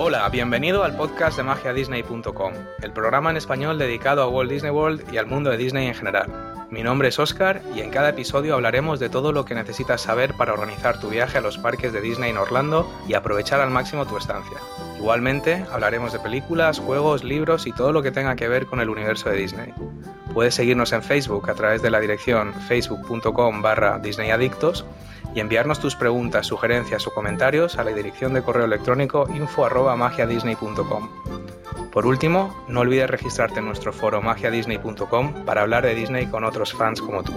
Hola, bienvenido al podcast de magiadisney.com, el programa en español dedicado a Walt Disney World y al mundo de Disney en general. Mi nombre es Oscar y en cada episodio hablaremos de todo lo que necesitas saber para organizar tu viaje a los parques de Disney en Orlando y aprovechar al máximo tu estancia. Igualmente, hablaremos de películas, juegos, libros y todo lo que tenga que ver con el universo de Disney. Puedes seguirnos en Facebook a través de la dirección facebook.com barra disneyadictos y enviarnos tus preguntas, sugerencias o comentarios a la dirección de correo electrónico info@magiadisney.com. Por último, no olvides registrarte en nuestro foro magiadisney.com para hablar de Disney con otros fans como tú.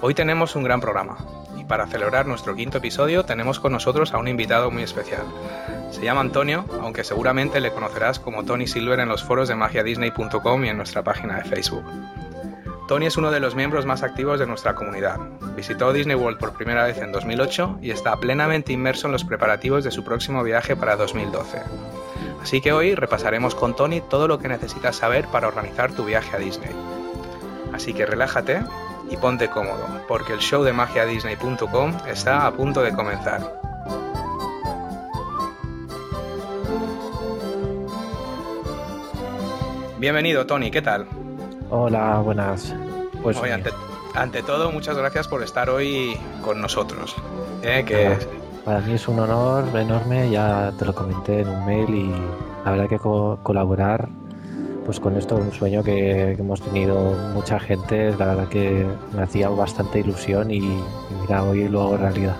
Hoy tenemos un gran programa para celebrar nuestro quinto episodio tenemos con nosotros a un invitado muy especial. Se llama Antonio, aunque seguramente le conocerás como Tony Silver en los foros de magiadisney.com y en nuestra página de Facebook. Tony es uno de los miembros más activos de nuestra comunidad. Visitó Disney World por primera vez en 2008 y está plenamente inmerso en los preparativos de su próximo viaje para 2012. Así que hoy repasaremos con Tony todo lo que necesitas saber para organizar tu viaje a Disney. Así que relájate y ponte cómodo, porque el show de magiadisney.com está a punto de comenzar. Bienvenido Tony, ¿qué tal? Hola, buenas. Pues Oye, ante, ante, todo, muchas gracias por estar hoy con nosotros. ¿eh? Que... Para mí es un honor enorme, ya te lo comenté en un mail y la verdad que co colaborar pues con esto es un sueño que, que, hemos tenido mucha gente, la verdad que me hacía bastante ilusión y, y mira, hoy lo hago realidad.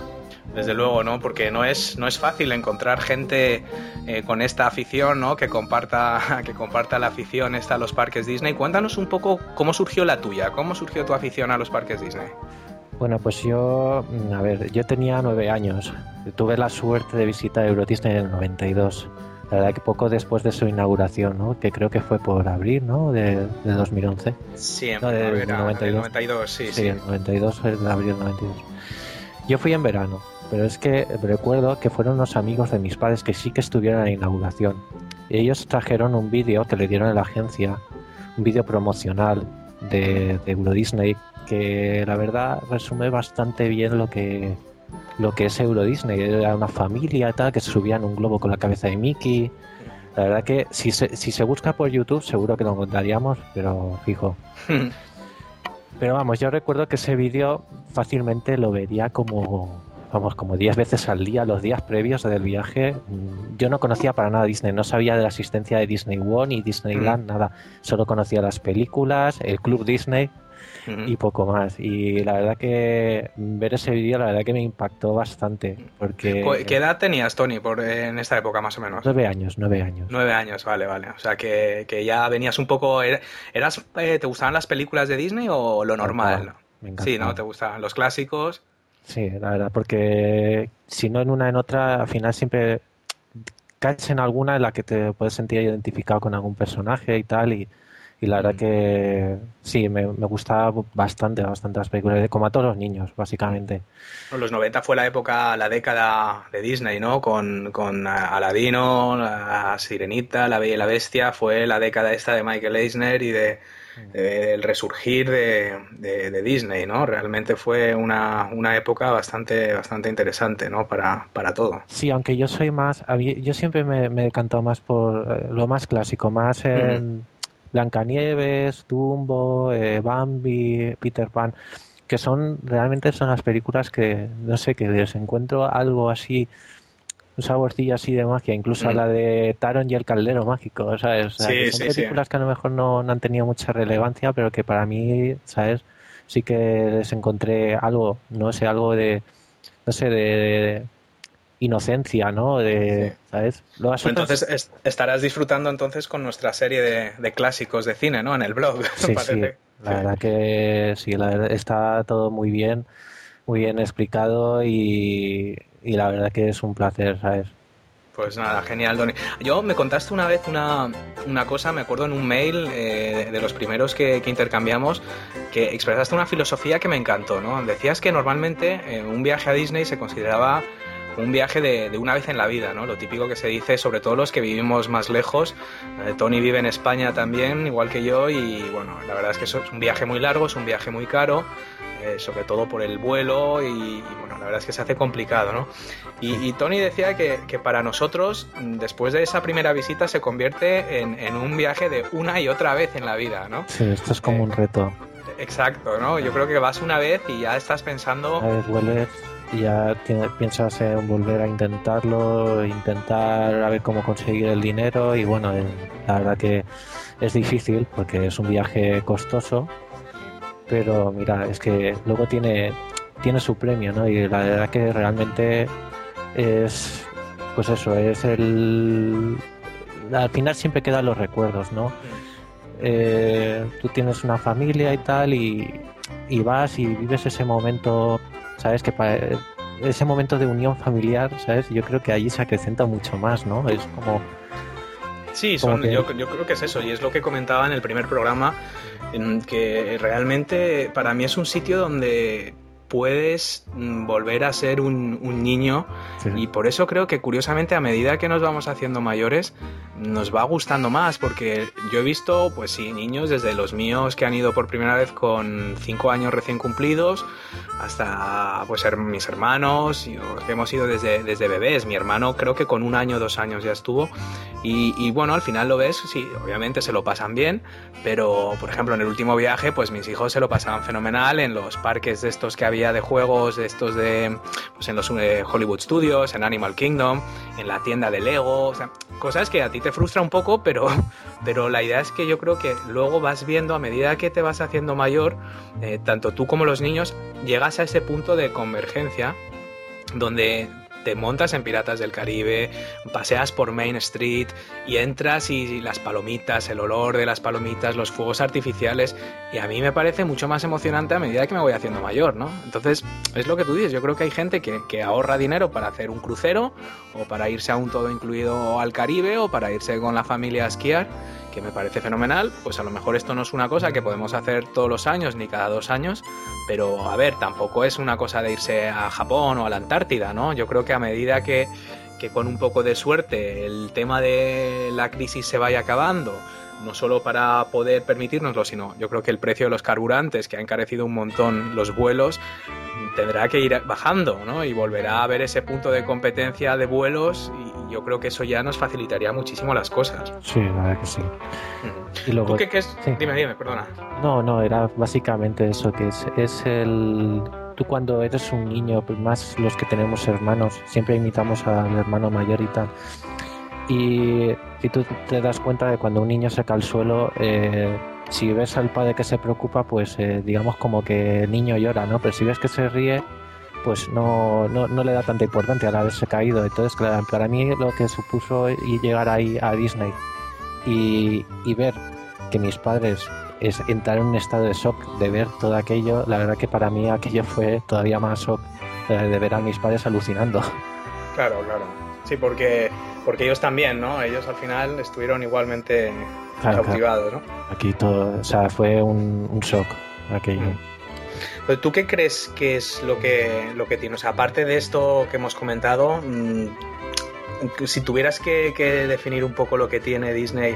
Desde luego, ¿no? Porque no es, no es fácil encontrar gente eh, con esta afición, ¿no? Que comparta, que comparta la afición esta a los parques Disney. Cuéntanos un poco cómo surgió la tuya, cómo surgió tu afición a los parques Disney. Bueno, pues yo, a ver, yo tenía nueve años. Tuve la suerte de visitar Euro Disney en el 92. La verdad que poco después de su inauguración, ¿no? Que creo que fue por abril, ¿no? De, de 2011. Sí, en no, de, 92. 92. sí, sí. Sí, el 92, el abril del 92. Yo fui en verano, pero es que recuerdo que fueron unos amigos de mis padres que sí que estuvieron en la inauguración. Y ellos trajeron un vídeo que le dieron a la agencia, un vídeo promocional de, de Euro Disney, que la verdad resume bastante bien lo que, lo que es Euro Disney. Era una familia tal, que se subían un globo con la cabeza de Mickey. La verdad que si se, si se busca por YouTube seguro que lo encontraríamos, pero fijo. pero vamos, yo recuerdo que ese vídeo fácilmente lo vería como vamos, como 10 veces al día, los días previos del viaje. Yo no conocía para nada Disney, no sabía de la existencia de Disney One y Disneyland, mm. nada. Solo conocía las películas, el Club Disney y poco más. Y la verdad que ver ese vídeo, la verdad que me impactó bastante. Porque, ¿Qué edad tenías, Tony, por, en esta época más o menos? Nueve años, nueve años. Nueve años, vale, vale. O sea que, que ya venías un poco... eras eh, ¿Te gustaban las películas de Disney o lo normal? Me sí, ¿no? ¿Te gustaban los clásicos? Sí, la verdad, porque si no en una en otra, al final siempre caes en alguna en la que te puedes sentir identificado con algún personaje y tal, y, y la verdad que sí, me, me gustaba bastante, bastante las películas, como a todos los niños, básicamente. Los 90 fue la época, la década de Disney, ¿no? Con, con Aladino, la Sirenita, La Bella y la Bestia, fue la década esta de Michael Eisner y de el resurgir de, de, Disney, ¿no? Realmente fue una, una, época bastante, bastante interesante, ¿no? Para, para todo. Sí, aunque yo soy más, yo siempre me, me he decantado más por eh, lo más clásico, más en mm. Blancanieves, Dumbo, eh, Bambi, Peter Pan, que son, realmente son las películas que, no sé, que les encuentro algo así un saborcillo así de magia, incluso mm. la de Taron y el caldero mágico, ¿sabes? O sea, sí, que son sí, películas sí. que a lo mejor no, no, han tenido mucha relevancia, pero que para mí, ¿sabes? Sí que les encontré algo, no sé, algo de, no sé, de, de inocencia, ¿no? De, Sí. ¿sabes? Luego, Pues entonces es- estarás disfrutando entonces con nuestra serie de, de clásicos de cine, ¿no? En el blog. Sí, sí, parece. la verdad que sí, la verdad, está todo muy bien, muy bien explicado y, y la verdad que es un placer, ¿sabes? Pues nada, genial, Tony. Yo me contaste una vez una, una cosa, me acuerdo en un mail eh, de los primeros que, que, intercambiamos, que expresaste una filosofía que me encantó, ¿no? Decías que normalmente eh, un viaje a Disney se consideraba un viaje de, una vez en la vida, ¿no? Lo típico que se dice, sobre todo los que vivimos más lejos. Eh, Tony vive en España también, igual que yo, y bueno, la verdad es que es un viaje muy largo, es un viaje muy caro. Eh, sobre todo por el vuelo y, bueno, la verdad es que se hace complicado, ¿no? Y, Tony decía que, para nosotros, después de esa primera visita, se convierte en, un viaje de una y otra vez en la vida, ¿no? Sí, esto es como un eh, reto. Exacto, ¿no? Yo creo que vas una vez y ya estás pensando... A ver, ya piensas en volver a intentarlo, intentar a ver cómo conseguir el dinero y bueno, eh, la verdad que es difícil porque es un viaje costoso pero mira, es que luego tiene, tiene su premio, ¿no? Y la verdad que realmente es, pues eso, es el... Al final siempre quedan los recuerdos, ¿no? Eh, tú tienes una familia y tal y, vas y vives ese momento, ¿sabes? Que para, ese momento de unión familiar, ¿sabes? Yo creo que allí se acrecenta mucho más, ¿no? Es como... Sí, yo, yo creo que es eso, y es lo que comentaba en el primer programa, en que realmente para mí es un sitio donde puedes mm, volver a ser un, niño. Y por eso creo que curiosamente a medida que nos vamos haciendo mayores nos va gustando más porque yo he visto pues sí niños desde los míos que han ido por primera vez con cinco años recién cumplidos hasta pues mis hermanos. Que hemos ido desde, desde bebés. Mi hermano creo que con un año dos años ya estuvo. Y, y bueno al final lo ves sí obviamente se lo pasan bien pero por ejemplo en el último viaje pues mis hijos se lo pasaban fenomenal en los parques de estos que había de juegos de estos de pues en los eh, Hollywood Studios, en Animal Kingdom, en la tienda de Lego, cosas que a ti te frustra un poco, pero, pero la idea es que yo creo que luego vas viendo a medida que te vas haciendo mayor, eh, tanto tú como los niños, llegas a ese punto de convergencia donde te montas en Piratas del Caribe, paseas por Main Street y entras y las palomitas, el olor de las palomitas, los fuegos artificiales, y a mí me parece mucho más emocionante a medida que me voy haciendo mayor, ¿no? Entonces, es lo que tú dices, yo creo que hay gente que, que ahorra dinero para hacer un crucero o para irse a un todo incluido al Caribe o para irse con la familia a esquiar que me parece fenomenal, pues a lo mejor esto no es una cosa que podemos hacer todos los años ni cada dos años, pero a ver, tampoco es una cosa de irse a Japón o a la Antártida, ¿no? Yo creo que a medida que, que con un poco de suerte el tema de la crisis se vaya acabando, no solo para poder permitirnoslo, sino yo creo que el precio de los carburantes, que ha encarecido un montón los vuelos, tendrá que ir bajando, ¿no? Y volverá a haber ese punto de competencia de vuelos y yo creo que eso ya nos facilitaría muchísimo las cosas. Sí, la verdad que sí. Y luego, ¿Tú qué, es? Dime, dime, perdona. No, no, era básicamente eso, que es, es el... Tú cuando eres un niño, pues más los que tenemos hermanos, siempre imitamos al hermano mayor y tal. Y, y tú te das cuenta de cuando un niño se cae al suelo, eh, si ves al padre que se preocupa, pues eh, digamos como que el niño llora, ¿no? Pero si ves que se ríe, pues no, no, no, le da tanta importancia al haberse caído. Entonces, claro, para mí lo que supuso llegar ahí a Disney y, y ver que mis padres es entrar en un estado de shock de ver todo aquello, la verdad que para mí aquello fue todavía más shock eh, de ver a mis padres alucinando. Claro, claro. Sí, porque, porque ellos también, ¿no? Ellos al final estuvieron igualmente cautivados, ¿no? Aquí todo, o sea, fue un, un shock aquello. Mm. ¿Tú qué crees que es lo que, lo que tiene? O sea, aparte de esto que hemos comentado, mm, si tuvieras que, definir un poco lo que tiene Disney,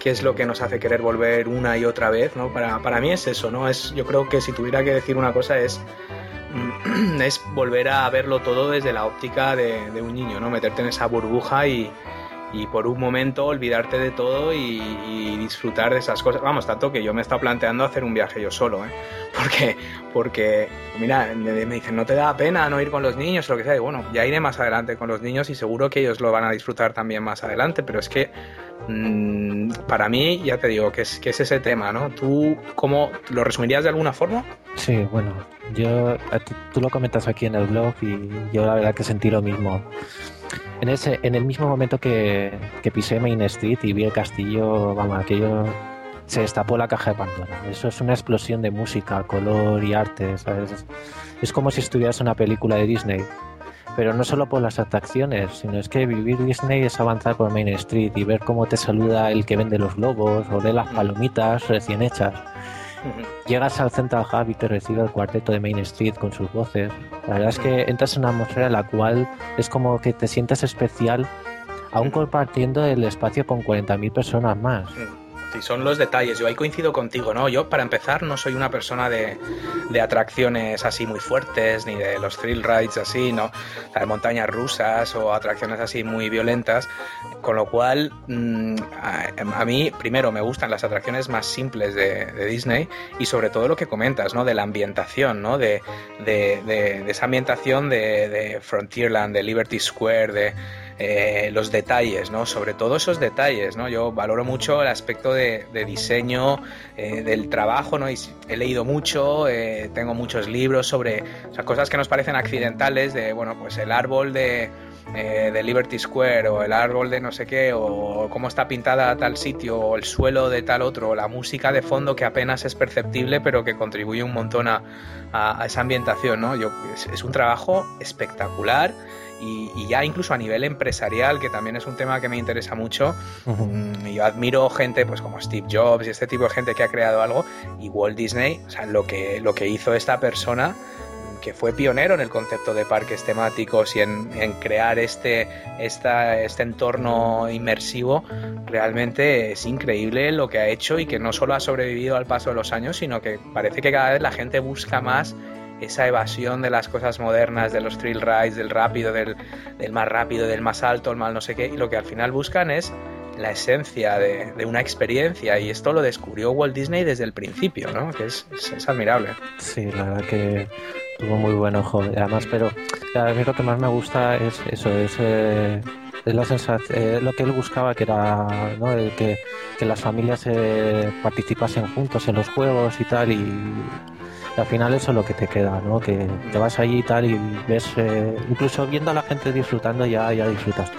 ¿qué es lo que nos hace querer volver una y otra vez? ¿no? Para, para mí es eso, ¿no? Es, yo creo que si tuviera que decir una cosa es es volver a verlo todo desde la óptica de, de, un niño, ¿no? Meterte en esa burbuja y, y por un momento olvidarte de todo y, disfrutar de esas cosas. Vamos, tanto que yo me he estado planteando hacer un viaje yo solo, ¿eh? Porque, porque mira, me, dicen, no te da pena no ir con los niños lo que sea. Y bueno, ya iré más adelante con los niños y seguro que ellos lo van a disfrutar también más adelante, pero es que mmm, para mí, ya te digo, que es, que es ese tema, ¿no? ¿Tú cómo lo resumirías de alguna forma? Sí, bueno, yo, tú lo comentas aquí en el blog y yo la verdad que sentí lo mismo. En, ese, en el mismo momento que, pisé Main Street y vi el castillo, vamos, aquello se destapó la caja de Pandora. Eso es una explosión de música, color y arte, ¿sabes? Es como si estuvieras en una película de Disney. Pero no solo por las atracciones, sino es que vivir Disney es avanzar por Main Street y ver cómo te saluda el que vende los globos o de las palomitas recién hechas. Llegas al Central Hub y te recibe el cuarteto de Main Street con sus voces. La verdad es que entras en una atmósfera en la cual es como que te sientes especial, aún compartiendo el espacio con 40.000 personas más. Sí, son los detalles. Yo ahí coincido contigo, ¿no? Yo, para empezar, no soy una persona de, de atracciones así muy fuertes, ni de los thrill rides así, ¿no? de montañas rusas o atracciones así muy violentas. Con lo cual, mm, a, mí, primero, me gustan las atracciones más simples de, de, Disney y sobre todo lo que comentas, ¿no? De la ambientación, ¿no? De, de esa ambientación de Frontierland, de Liberty Square, de eh, los detalles, ¿no? Sobre todo esos detalles, ¿no? Yo valoro mucho el aspecto de, diseño eh, del trabajo, ¿no? Y he leído mucho, eh, tengo muchos libros sobre cosas que nos parecen accidentales, de, bueno, pues el árbol de, de Liberty Square o el árbol de no sé qué, o cómo está pintada tal sitio, o el suelo de tal otro, o la música de fondo que apenas es perceptible, pero que contribuye un montón a, esa ambientación, ¿no? Yo, es un trabajo espectacular y, ya incluso a nivel empresarial, que también es un tema que me interesa mucho, mm, yo admiro gente pues como Steve Jobs y este tipo de gente que ha creado algo, y Walt Disney, o sea, lo que, lo que hizo esta persona, que fue pionero en el concepto de parques temáticos y en, crear este, esta, este entorno inmersivo, realmente es increíble lo que ha hecho y que no solo ha sobrevivido al paso de los años, sino que parece que cada vez la gente busca más esa evasión de las cosas modernas, de los thrill rides, del rápido, del, más rápido, del más alto, el más no sé qué, y lo que al final buscan es la esencia de, una experiencia y esto lo descubrió Walt Disney desde el principio, ¿no? Que es, admirable. Sí, la verdad que tuvo muy buen ojo. Además, pero a mí lo que más me gusta es eso, es, eh, la sensación, eh, lo que él buscaba que era ¿no? que, que las familias eh, participasen juntos en los juegos y tal y al final eso es lo que te queda, ¿no? Que te vas allí y tal y ves, eh, incluso viendo a la gente disfrutando ya, ya disfrutas tú.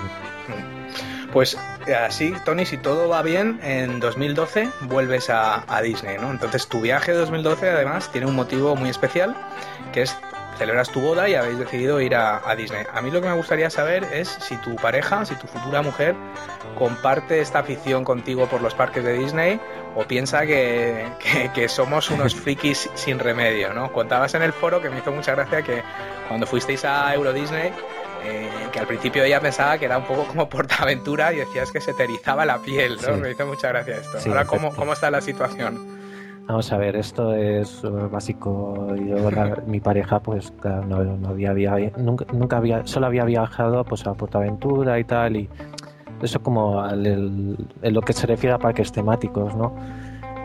Pues así, Tony, si todo va bien, en 2012 vuelves a, a Disney, ¿no? Entonces tu viaje de 2012 además tiene un motivo muy especial, que es celebras tu boda y habéis decidido ir a, Disney. A mí lo que me gustaría saber es si tu pareja, si tu futura mujer, comparte esta afición contigo por los parques de Disney o piensa que, somos unos frikis sin remedio, ¿no? Contabas en el foro que me hizo mucha gracia que cuando fuisteis a Euro Disney, eh, que al principio ella pensaba que era un poco como portaventura y decías que se te erizaba la piel, ¿no? Me hizo mucha gracia esto. Ahora, ¿cómo, ¿cómo está la situación? Vamos a ver, esto es uh, básico. Yo, mi pareja, pues no, había, nunca, nunca, había, solo había viajado pues a Portaventura y tal, y eso como en lo que se refiere a parques temáticos, ¿no?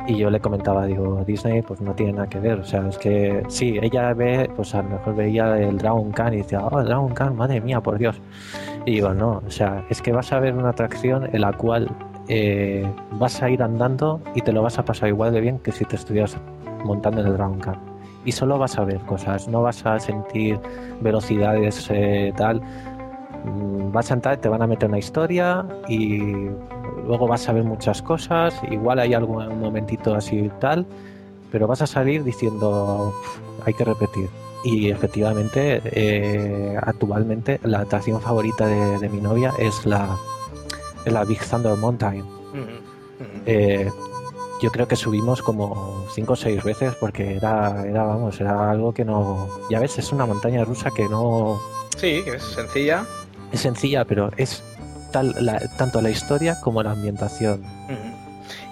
Y yo le comentaba, digo, Disney pues no tiene nada que ver, o sea, es que sí, ella ve, pues a lo mejor veía el Dragon Khan y decía, oh, el Dragon Khan, madre mía, por Dios. Y digo, no, o sea, es que vas a ver una atracción en la cual eh, vas a ir andando y te lo vas a pasar igual de bien que si te estuvieras montando en el Dragon Car. Y solo vas a ver cosas, no vas a sentir velocidades eh, tal. Mm, vas a entrar, te van a meter una historia y luego vas a ver muchas cosas. Igual hay algún momentito así tal, pero vas a salir diciendo hay que repetir. Y efectivamente, eh, actualmente la atracción favorita de mi novia es la, en la Big Thunder Mountain. Eh, yo creo que subimos como cinco o seis veces porque era, era, vamos, era algo que no... Ya ves, es una montaña rusa que no... Sí, que es sencilla. Es sencilla, pero es tal, tanto la historia como la ambientación.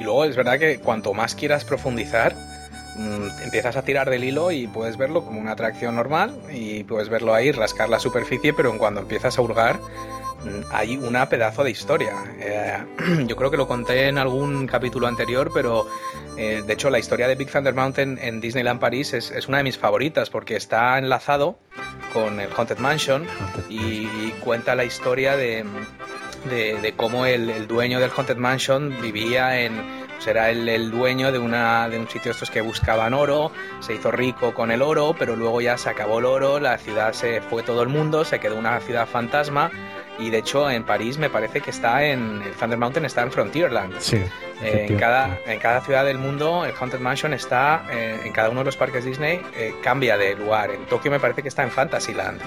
Y luego es verdad que cuanto más quieras profundizar, mm, empiezas a tirar del hilo y puedes verlo como una atracción normal y puedes verlo ahí, rascar la superficie, pero en cuando empiezas a hurgar hay una pedazo de historia. Eh, yo creo que lo conté en algún capítulo anterior, pero eh, de hecho la historia de Big Thunder Mountain en Disneyland París es, una de mis favoritas porque está enlazado con el Haunted Mansion y, cuenta la historia de, de, cómo el, dueño del Haunted Mansion vivía en... Pues el, dueño de, una, de un sitio estos que buscaban oro, se hizo rico con el oro, pero luego ya se acabó el oro, la ciudad se fue todo el mundo, se quedó una ciudad fantasma y de hecho en París me parece que está en el Thunder Mountain está en Frontierland. Sí. Eh, en, cada, en cada ciudad del mundo el Haunted Mansion está eh, en cada uno de los parques Disney eh, cambia de lugar. En Tokio me parece que está en Fantasyland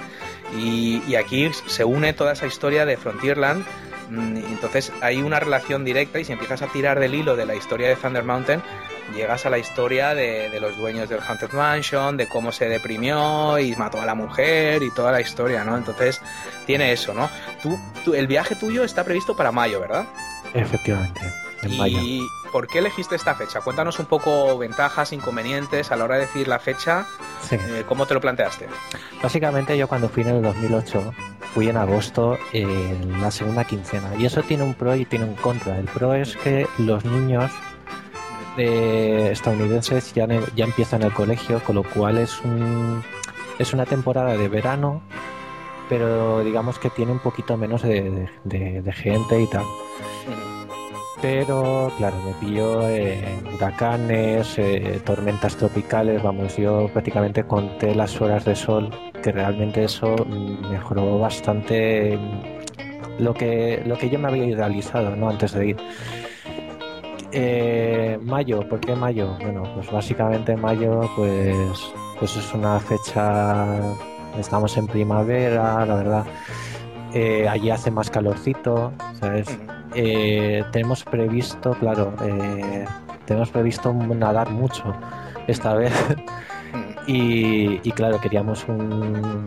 y, y aquí se une toda esa historia de Frontierland entonces hay una relación directa y si empiezas a tirar del hilo de la historia de Thunder Mountain, llegas a la historia de, los dueños del Haunted Mansion, de cómo se deprimió y mató a la mujer y toda la historia, ¿no? Entonces tiene eso, ¿no? Tú, el viaje tuyo está previsto para mayo, ¿verdad? Efectivamente. En ¿Y por qué elegiste esta fecha? Cuéntanos un poco ventajas, inconvenientes a la hora de decir la fecha. Eh, ¿Cómo te lo planteaste? Básicamente yo cuando fui en el 2008 fui en agosto en la segunda quincena y eso tiene un pro y tiene un contra. El pro es que los niños de estadounidenses ya, ya empiezan el colegio, con lo cual es un es una temporada de verano, pero digamos que tiene un poquito menos de, gente y tal pero claro, me pilló en huracanes, eh, tormentas tropicales, vamos, yo prácticamente conté las horas de sol, que realmente eso mejoró bastante lo que, lo que yo me había idealizado ¿no? antes de ir. Eh, mayo, ¿por qué mayo? Bueno, pues básicamente mayo pues, pues es una fecha, estamos en primavera, la verdad. Eh, allí hace más calorcito, ¿sabes? eh, tenemos previsto, claro, tenemos previsto nadar mucho esta vez. y, claro, queríamos un.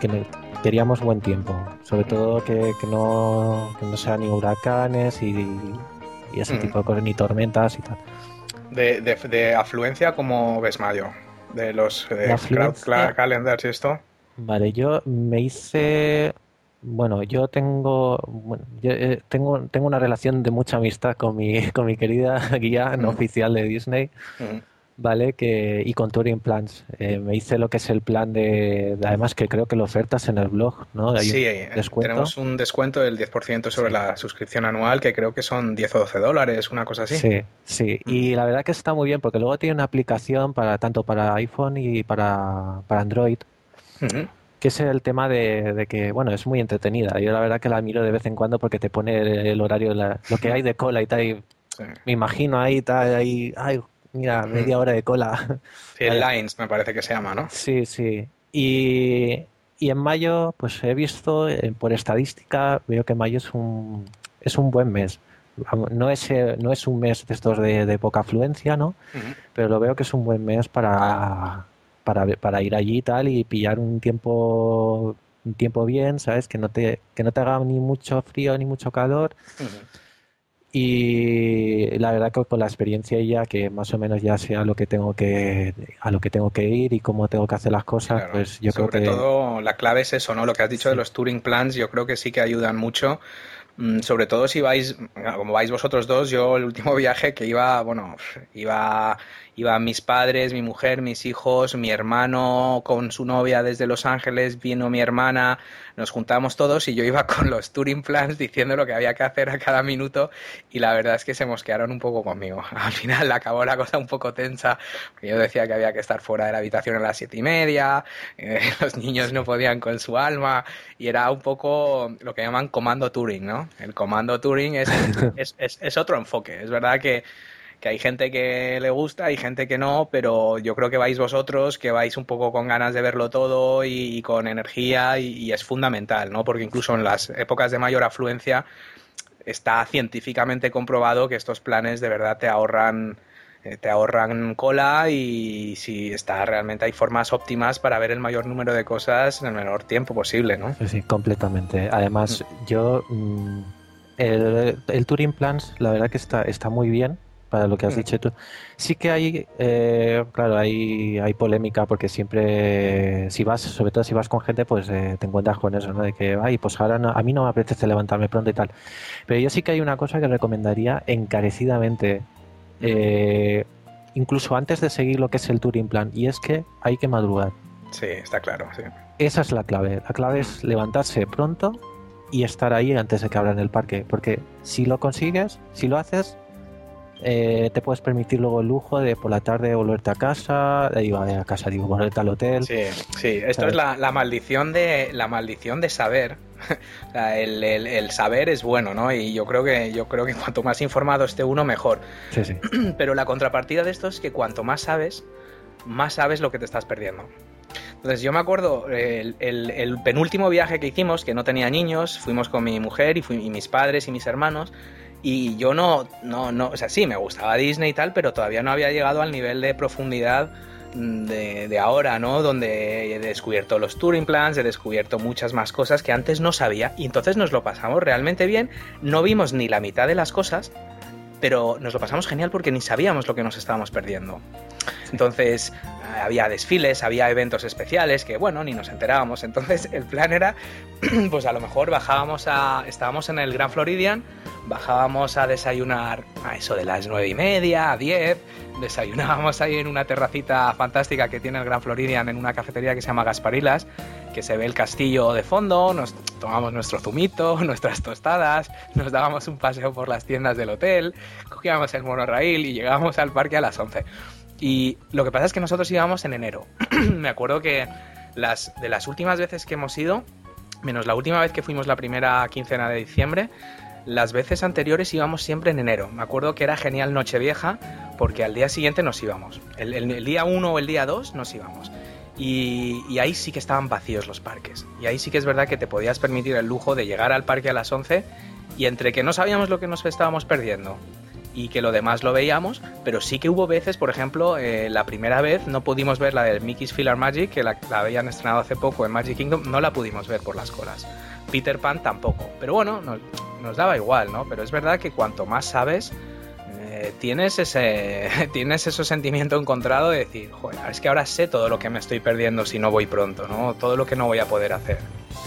Que queríamos buen tiempo. Sobre todo que, no, que no sean ni huracanes y, ese tipo de cosas, ni tormentas y tal. De, de, afluencia, ¿cómo ves mayo? De los eh, calendars y esto. Vale, yo me hice bueno, yo tengo, eh, tengo, tengo una relación de mucha amistad con mi, con mi querida guía no oficial de Disney, ¿vale? Que, y con Touring Plans. Eh, me hice lo que es el plan de, además que creo que lo ofertas en el blog, ¿no? sí, eh, tenemos un descuento del 10% sobre la suscripción anual, que creo que son 10 o 12 dólares, una cosa así. Sí, sí. Y la verdad que está muy bien, porque luego tiene una aplicación para tanto para iPhone y para, para Android que es el tema de, que, bueno, es muy entretenida. Yo la verdad que la miro de vez en cuando porque te pone el horario, lo que hay de cola y tal. Me imagino ahí, tal, ahí, ay, mira, media hora de cola. Sí, Lines me parece que se llama, ¿no? Sí, sí. Y, y en mayo, pues he visto, eh, por estadística, veo que mayo es un, es un buen mes. No es, eh, no es un mes de estos de, poca afluencia, ¿no? Pero lo veo que es un buen mes para, para, para ir allí y tal y pillar un tiempo un tiempo bien, ¿sabes? Que no te, que no te haga ni mucho frío ni mucho calor. Y la verdad que con la experiencia ya que más o menos ya sé a lo que tengo que a lo que tengo que ir y cómo tengo que hacer las cosas, pues yo creo que sobre todo la clave es eso, ¿no? Lo que has dicho de los touring plans, yo creo que sí que ayudan mucho. Mm, sobre todo si vais, como vais vosotros dos, yo el último viaje que iba, bueno, iba, iba mis padres, mi mujer, mis hijos, mi hermano con su novia desde Los Ángeles, vino mi hermana, nos juntamos todos y yo iba con los touring plans diciendo lo que había que hacer a cada minuto y la verdad es que se mosquearon un poco conmigo. Al final acabó la cosa un poco tensa, porque yo decía que había que estar fuera de la habitación a las siete y media, eh, los niños no podían con su alma y era un poco lo que llaman comando touring, ¿no? El comando touring es, es, es, es otro enfoque. Es verdad que que hay gente que le gusta, hay gente que no, pero yo creo que vais vosotros, que vais un poco con ganas de verlo todo y, con energía y, es fundamental, ¿no? Porque incluso en las épocas de mayor afluencia está científicamente comprobado que estos planes de verdad te ahorran eh, te ahorran cola y si está realmente hay formas óptimas para ver el mayor número de cosas en el menor tiempo posible, ¿no? Sí, completamente. Además, yo mm, el, el Touring Plans, la verdad que está, está muy bien para lo que has dicho tú. Sí que hay, eh, claro, hay, hay polémica porque siempre, si vas, sobre todo si vas con gente, pues eh, te encuentras con eso, ¿no? De que, ay, pues ahora a mí no me apetece levantarme pronto y tal. Pero yo sí que hay una cosa que recomendaría encarecidamente, eh, incluso antes de seguir lo que es el Touring Plan, y es que hay que madrugar. Sí, está claro, sí. Esa es la clave. La clave es levantarse pronto y estar ahí antes de que abran el parque. Porque si lo consigues, si lo haces, eh, te puedes permitir luego el lujo de por la tarde volverte a casa, digo, a casa, digo, volverte al hotel. Sí, sí, esto es la, maldición de la maldición de saber. el, saber es bueno, ¿no? Y yo creo que yo creo que cuanto más informado esté uno, mejor. Sí, sí. Pero la contrapartida de esto es que cuanto más sabes, más sabes lo que te estás perdiendo. Entonces yo me acuerdo el, el, penúltimo viaje que hicimos, que no tenía niños, fuimos con mi mujer y, fui, y mis padres y mis hermanos, Y yo no, no, no, o sea, sí, me gustaba Disney y tal, pero todavía no había llegado al nivel de profundidad de, de, ahora, ¿no? Donde he descubierto los touring plans, he descubierto muchas más cosas que antes no sabía y entonces nos lo pasamos realmente bien, no vimos ni la mitad de las cosas, pero nos lo pasamos genial porque ni sabíamos lo que nos estábamos perdiendo. Entonces, había desfiles, había eventos especiales que, bueno, ni nos enterábamos. Entonces, el plan era, pues a lo mejor bajábamos a. Estábamos en el Gran Floridian, bajábamos a desayunar a eso de las nueve y media, a 10. Desayunábamos ahí en una terracita fantástica que tiene el Gran Floridian en una cafetería que se llama Gasparilas, que se ve el castillo de fondo. Nos tomamos nuestro zumito, nuestras tostadas, nos dábamos un paseo por las tiendas del hotel, cogíamos el monorail y llegábamos al parque a las 11. Y lo que pasa es que nosotros íbamos en enero. Me acuerdo que las, de las últimas veces que hemos ido, menos la última vez que fuimos la primera quincena de diciembre, las veces anteriores íbamos siempre en enero. Me acuerdo que era genial Nochevieja porque al día siguiente nos íbamos. El, día 1 o el día 2 nos íbamos. Y, y, ahí sí que estaban vacíos los parques. Y ahí sí que es verdad que te podías permitir el lujo de llegar al parque a las 11 y entre que no sabíamos lo que nos estábamos perdiendo y que lo demás lo veíamos, pero sí que hubo veces, por ejemplo, eh, la primera vez no pudimos ver la de Mickey's Filler Magic, que la, habían estrenado hace poco en Magic Kingdom, no la pudimos ver por las colas. Peter Pan tampoco, pero bueno, nos daba igual, ¿no? Pero es verdad que cuanto más sabes, eh, tienes ese tienes ese sentimiento encontrado de decir, joder, es que ahora sé todo lo que me estoy perdiendo si no voy pronto, ¿no? Todo lo que no voy a poder hacer.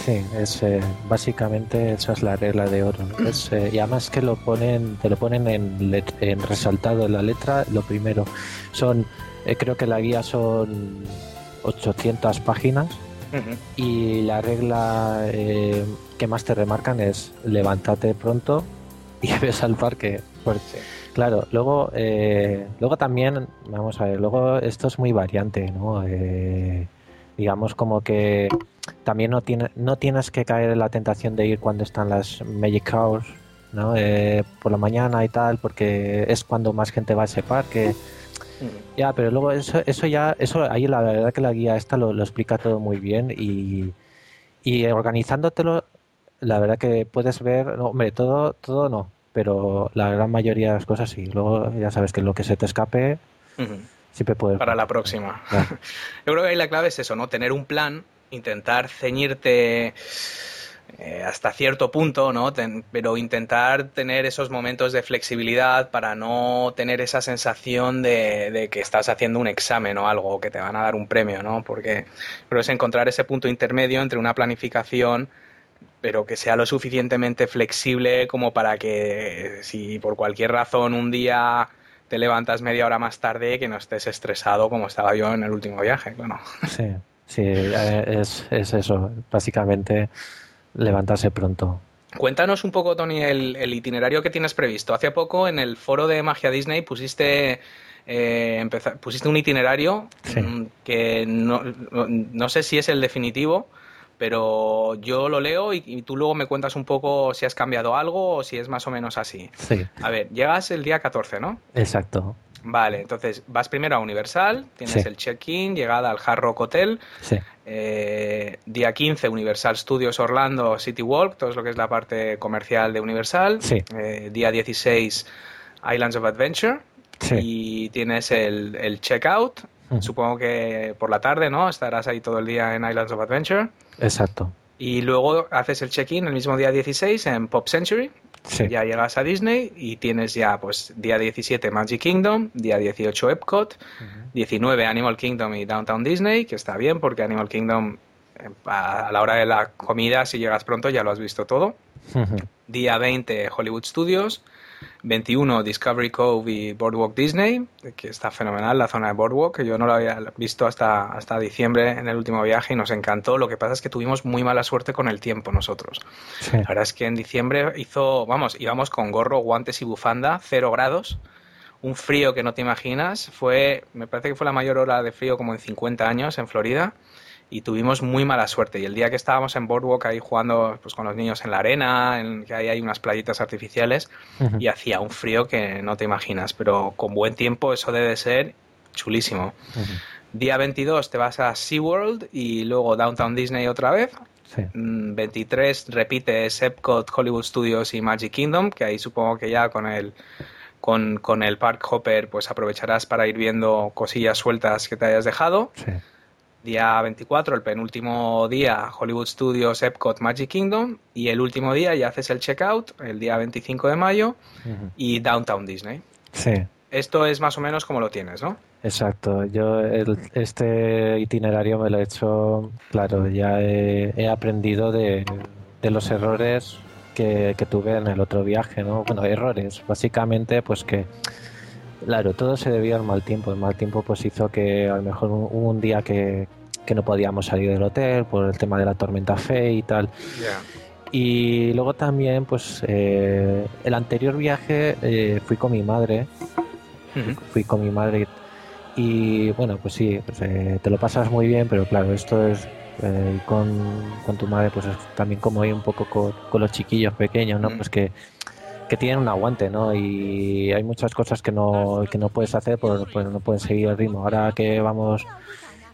Sí, es eh, básicamente esa es la regla de oro. ¿no? Es, eh, y además que lo ponen, te lo ponen en, en resaltado en la letra. Lo primero son, eh, creo que la guía son 800 páginas uh -huh. y la regla que más te remarcan es levántate pronto y ves al parque. Porque, sí. Claro, luego, eh, luego también, vamos a ver, luego esto es muy variante, ¿no? Eh, digamos como que también no, tiene, no tienes que caer en la tentación de ir cuando están las Magic Hours, ¿no? Eh, por la mañana y tal, porque es cuando más gente va a ese parque. Mm. Ya, pero luego eso, eso ya, eso ahí la verdad que la guía esta lo, lo explica todo muy bien y, y organizándotelo, la verdad que puedes ver, no, hombre, todo, todo no, pero la gran mayoría de las cosas sí. Luego ya sabes que lo que se te escape uh -huh. siempre puede. Para la próxima. Yo creo que ahí la clave es eso, ¿no? Tener un plan, intentar ceñirte eh, hasta cierto punto, ¿no? Ten, pero intentar tener esos momentos de flexibilidad para no tener esa sensación de, de, que estás haciendo un examen o algo, que te van a dar un premio, ¿no? Porque pero es encontrar ese punto intermedio entre una planificación pero que sea lo suficientemente flexible como para que si por cualquier razón un día te levantas media hora más tarde que no estés estresado como estaba yo en el último viaje, bueno. Sí, sí, es, es eso, básicamente levantarse pronto. Cuéntanos un poco, Tony, el, el, itinerario que tienes previsto. Hace poco en el foro de Magia Disney pusiste, eh, empezar, pusiste un itinerario sí. Mm, que no, no, sé si es el definitivo, pero yo lo leo y, y, tú luego me cuentas un poco si has cambiado algo o si es más o menos así. Sí. A ver, llegas el día 14, ¿no? Exacto. Vale, entonces vas primero a Universal, tienes sí. el check-in, llegada al Hard Rock Hotel. Sí. Eh, día 15, Universal Studios Orlando City Walk, todo es lo que es la parte comercial de Universal. Sí. Eh, día 16, Islands of Adventure. Sí. Y tienes el, el checkout. Supongo que por la tarde, ¿no? Estarás ahí todo el día en Islands of Adventure. Exacto. Y luego haces el check-in el mismo día 16 en Pop Century. Sí. Ya llegas a Disney y tienes ya, pues, día 17 Magic Kingdom, día 18 Epcot, uh -huh. 19 Animal Kingdom y Downtown Disney, que está bien porque Animal Kingdom a la hora de la comida, si llegas pronto, ya lo has visto todo. Uh -huh. Día 20 Hollywood Studios, 21 Discovery Cove y Boardwalk Disney, que está fenomenal la zona de Boardwalk, que yo no lo había visto hasta, hasta diciembre en el último viaje y nos encantó. Lo que pasa es que tuvimos muy mala suerte con el tiempo nosotros. Sí. La verdad es que en diciembre hizo, vamos, íbamos con gorro, guantes y bufanda, cero grados, un frío que no te imaginas. Fue, me parece que fue la mayor hora de frío como en 50 años en Florida y tuvimos muy mala suerte. Y el día que estábamos en Boardwalk ahí jugando pues, con los niños en la arena, en, que ahí hay unas playitas artificiales, uh -huh. y hacía un frío que no te imaginas, pero con buen tiempo eso debe ser chulísimo. Uh -huh. Día 22 te vas a SeaWorld y luego Downtown Disney otra vez. 23 mm, repite Epcot, Hollywood Studios y Magic Kingdom, que ahí supongo que ya con el con, con, el Park Hopper pues aprovecharás para ir viendo cosillas sueltas que te hayas dejado. Día 24, el penúltimo día, Hollywood Studios, Epcot, Magic Kingdom. Y el último día ya haces el checkout, el día 25 de mayo, y Downtown Disney. Sí. Esto es más o menos como lo tienes, ¿no? Exacto. Yo este itinerario me lo he hecho, claro, ya he, aprendido de, los errores que, tuve en el otro viaje, ¿no? Bueno, errores. Básicamente, pues que, claro, todo se debió al mal tiempo. El mal tiempo pues hizo que a lo mejor hubo un día que, no podíamos salir del hotel por el tema de la tormenta fe y tal. Y luego también, pues, eh, el anterior viaje eh, fui con mi madre. Fui con mi madre y bueno, pues sí, pues, eh, te lo pasas muy bien, pero claro, esto es eh, con, tu madre, pues es también como ir un poco con, los chiquillos pequeños, ¿no? Pues que, tienen un aguante, ¿no? Y hay muchas cosas que no, que no puedes hacer, pues, pues no pueden seguir el ritmo. Ahora que vamos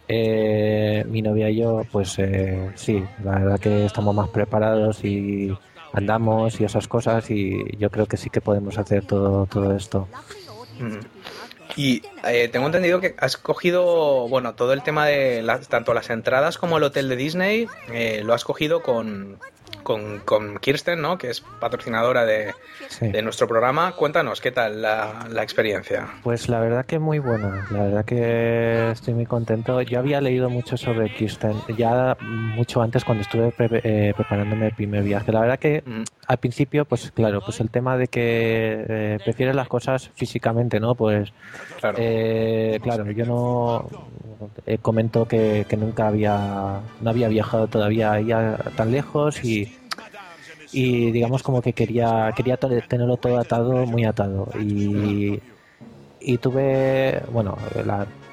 eh, mi novia y yo, pues sí, la verdad que estamos más preparados y andamos y esas cosas y yo creo que sí que podemos hacer todo, todo esto. Mm. Y eh, tengo entendido que has cogido, bueno, todo el tema de tanto las entradas como el hotel de Disney, eh, lo has cogido con, con, con, Kirsten, ¿no? Que es patrocinadora de, nuestro programa. Cuéntanos, ¿qué tal la, experiencia? Pues la verdad que muy buena. La verdad que estoy muy contento. Yo había leído mucho sobre Kirsten, ya mucho antes cuando estuve eh, preparándome el primer viaje. La verdad que mm. Al principio, pues claro, pues el tema de que eh, prefieres las cosas físicamente, ¿no? Pues claro, eh, claro yo no comento que, que, nunca había no había viajado todavía ya tan lejos y y digamos como que quería quería tenerlo todo atado muy atado. Y, y tuve bueno el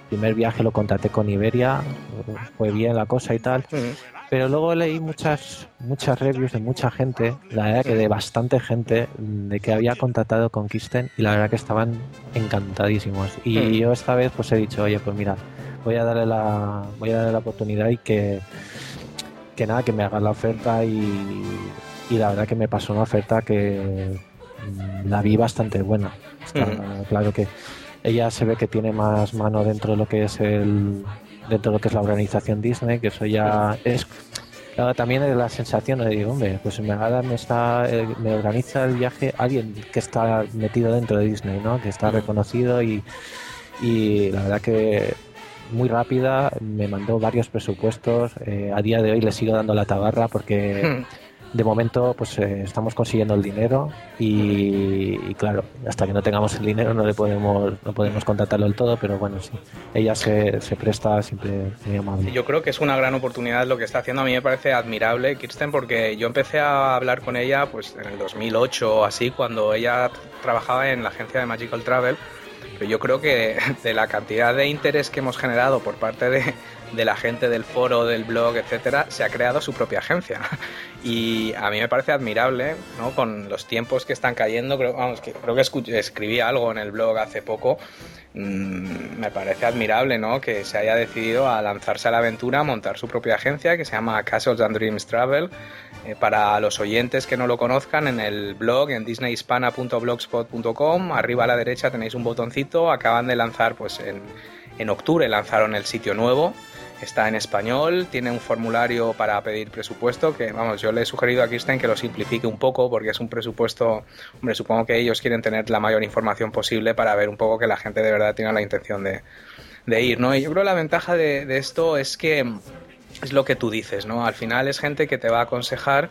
primer viaje lo contraté con Iberia fue bien la cosa y tal pero luego leí muchas muchas reviews de mucha gente la verdad que de bastante gente de que había contratado con Kisten y la verdad que estaban encantadísimos. Y yo esta vez pues he dicho oye pues mira voy a darle la voy a darle la oportunidad y que que nada que me haga la oferta y y la verdad que me pasó una oferta que la vi bastante buena. claro que ella se ve que tiene más mano dentro de lo que es el dentro de lo que es la organización Disney, que eso ya es también es la sensación de digo, hombre, pues me, me está eh, me organiza el viaje alguien que está metido dentro de Disney, ¿no? Que está reconocido y, y la verdad que muy rápida, me mandó varios presupuestos. Eh, a día de hoy le sigo dando la tabarra porque de momento pues eh, estamos consiguiendo el dinero y, claro hasta que no tengamos el dinero no le podemos no podemos contratarlo del todo pero bueno sí ella se, se presta siempre muy amable. Yo creo que es una gran oportunidad lo que está haciendo a mí me parece admirable Kirsten porque yo empecé a hablar con ella pues en el 2008 o así cuando ella trabajaba en la agencia de Magical Travel pero yo creo que de la cantidad de interés que hemos generado por parte de, de la gente del foro, del blog, etcétera, se ha creado su propia agencia. Y a mí me parece admirable, ¿no? Con los tiempos que están cayendo, creo, vamos, que, creo que escribí algo en el blog hace poco, mm, me parece admirable, ¿no? Que se haya decidido a lanzarse a la aventura, a montar su propia agencia que se llama Castles and Dreams Travel. Eh, para los oyentes que no lo conozcan, en el blog, en disneyhispana.blogspot.com, arriba a la derecha tenéis un botoncito, acaban de lanzar, pues en, en octubre lanzaron el sitio nuevo, Está en español, tiene un formulario para pedir presupuesto, que vamos, yo le he sugerido a Kirsten que lo simplifique un poco porque es un presupuesto, hombre, supongo que ellos quieren tener la mayor información posible para ver un poco que la gente de verdad tiene la intención de, ir, ¿no? Y yo creo que la ventaja de, esto es que es lo que tú dices, ¿no? Al final es gente que te va a aconsejar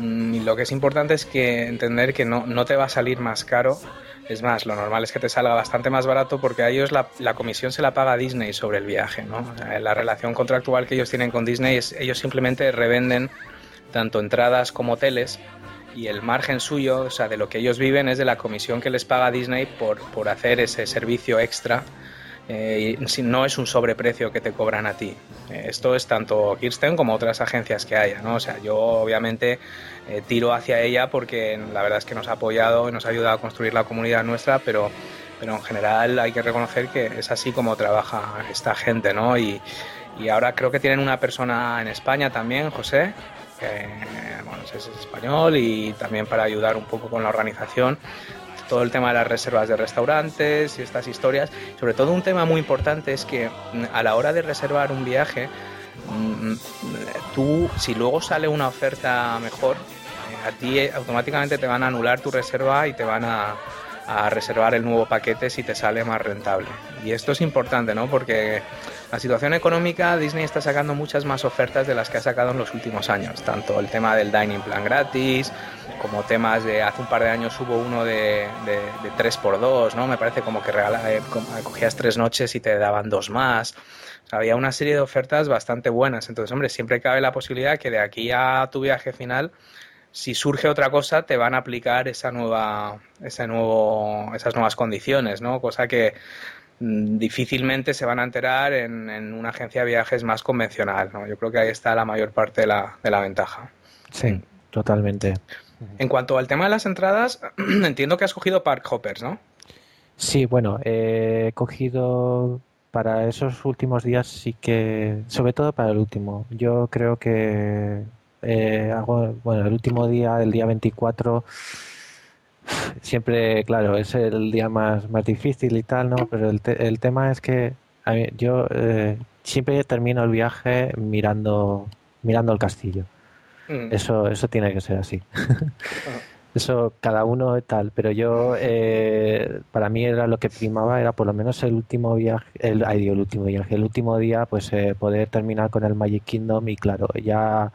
y lo que es importante es que entender que no, no te va a salir más caro es más, lo normal es que te salga bastante más barato porque a ellos la, comisión se la paga Disney sobre el viaje. ¿no? la relación contractual que ellos tienen con Disney es ellos simplemente revenden tanto entradas como hoteles y el margen suyo, o sea, de lo que ellos viven es de la comisión que les paga Disney por, por hacer ese servicio extra eh, no es un sobreprecio que te cobran a ti. Eh, esto es tanto Kirsten como otras agencias que haya, ¿no? O sea, yo obviamente eh, tiro hacia ella porque la verdad es que nos ha apoyado y nos ha ayudado a construir la comunidad nuestra, pero, pero en general hay que reconocer que es así como trabaja esta gente, ¿no? Y, y ahora creo que tienen una persona en España también, José. que bueno, es español y también para ayudar un poco con la organización todo el tema de las reservas de restaurantes y estas historias. Sobre todo un tema muy importante es que mm, a la hora de reservar un viaje, mm, tú, si luego sale una oferta mejor, eh, a ti automáticamente te van a anular tu reserva y te van a, a reservar el nuevo paquete si te sale más rentable. Y esto es importante, ¿no? Porque la situación económica, Disney está sacando muchas más ofertas de las que ha sacado en los últimos años. Tanto el tema del dining plan gratis, como temas de hace un par de años hubo uno de, de, 3x2, ¿no? Me parece como que regala, eh, cogías tres noches y te daban dos más. había una serie de ofertas bastante buenas. Entonces, hombre, siempre cabe la posibilidad que de aquí a tu viaje final si surge otra cosa, te van a aplicar esa nueva, ese nuevo, esas nuevas condiciones, ¿no? Cosa que difícilmente se van a enterar en, una agencia de viajes más convencional, ¿no? Yo creo que ahí está la mayor parte de la, de la ventaja. Sí, totalmente. En cuanto al tema de las entradas, entiendo que has cogido Park Hoppers, ¿no? Sí, bueno, he cogido para esos últimos días sí que, sobre todo para el último, yo creo que eh, hago, bueno, el último día, el día 24, siempre, claro, es el día más, más difícil y tal, ¿no? Pero el, el tema es que yo eh, siempre termino el viaje mirando, mirando el castillo. Mm. Eso, eso tiene que ser así. Ah. Eso cada uno tal, pero yo eh, para mí era lo que primaba era por lo menos el último viaje, el, ay, el último viaje, el último día, pues eh, poder terminar con el Magic Kingdom y claro, ya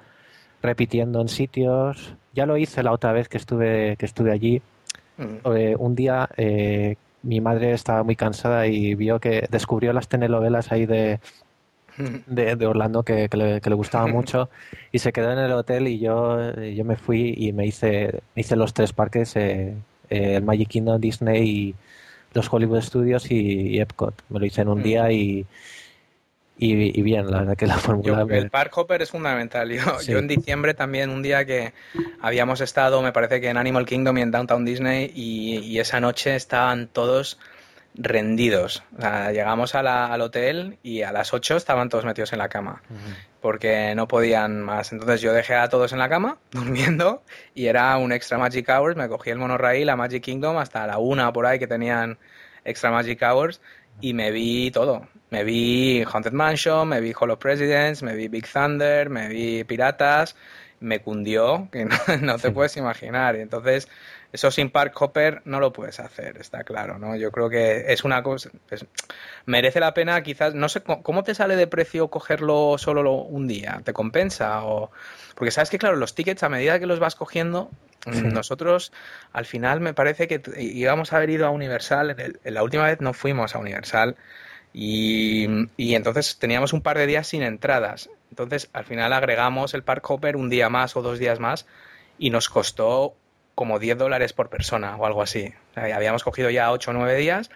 repitiendo en sitios. Ya lo hice la otra vez que estuve, que estuve allí. Mm. Eh, un día eh, mi madre estaba muy cansada y vio que descubrió las telenovelas ahí de, de, Orlando que, le, que, le, gustaba mucho y se quedó en el hotel y yo, yo me fui y me hice, hice los tres parques, eh, el Magic Kingdom, Disney y los Hollywood Studios y, Epcot. Me lo hice en un día y, y, bien, la verdad que la fórmula... El Park Hopper es fundamental. Yo, yo, en diciembre también, un día que habíamos estado, me parece que en Animal Kingdom y en Downtown Disney, y, esa noche estaban todos rendidos. llegamos al hotel y a las 8 estaban todos metidos en la cama, porque no podían más. Entonces yo dejé a todos en la cama, durmiendo, y era un extra Magic Hours, me cogí el monorail a Magic Kingdom hasta la una por ahí que tenían extra Magic Hours, y me vi todo. Me vi Haunted Mansion, me vi Hollow Presidents, me vi Big Thunder, me vi Piratas, me cundió, que no, te puedes imaginar. Y entonces, eso sin Park Hopper no lo puedes hacer, está claro, ¿no? Yo creo que es una cosa, merece la pena quizás, no sé, ¿cómo te sale de precio cogerlo solo un día? ¿Te compensa? O, porque sabes que, claro, los tickets a medida que los vas cogiendo, nosotros al final me parece que íbamos a haber ido a Universal, en la última vez no fuimos a Universal, y, entonces teníamos un par de días sin entradas. Entonces al final agregamos el Park Hopper un día más o dos días más y nos costó como 10 dólares por persona o algo así. habíamos cogido ya 8 o 9 días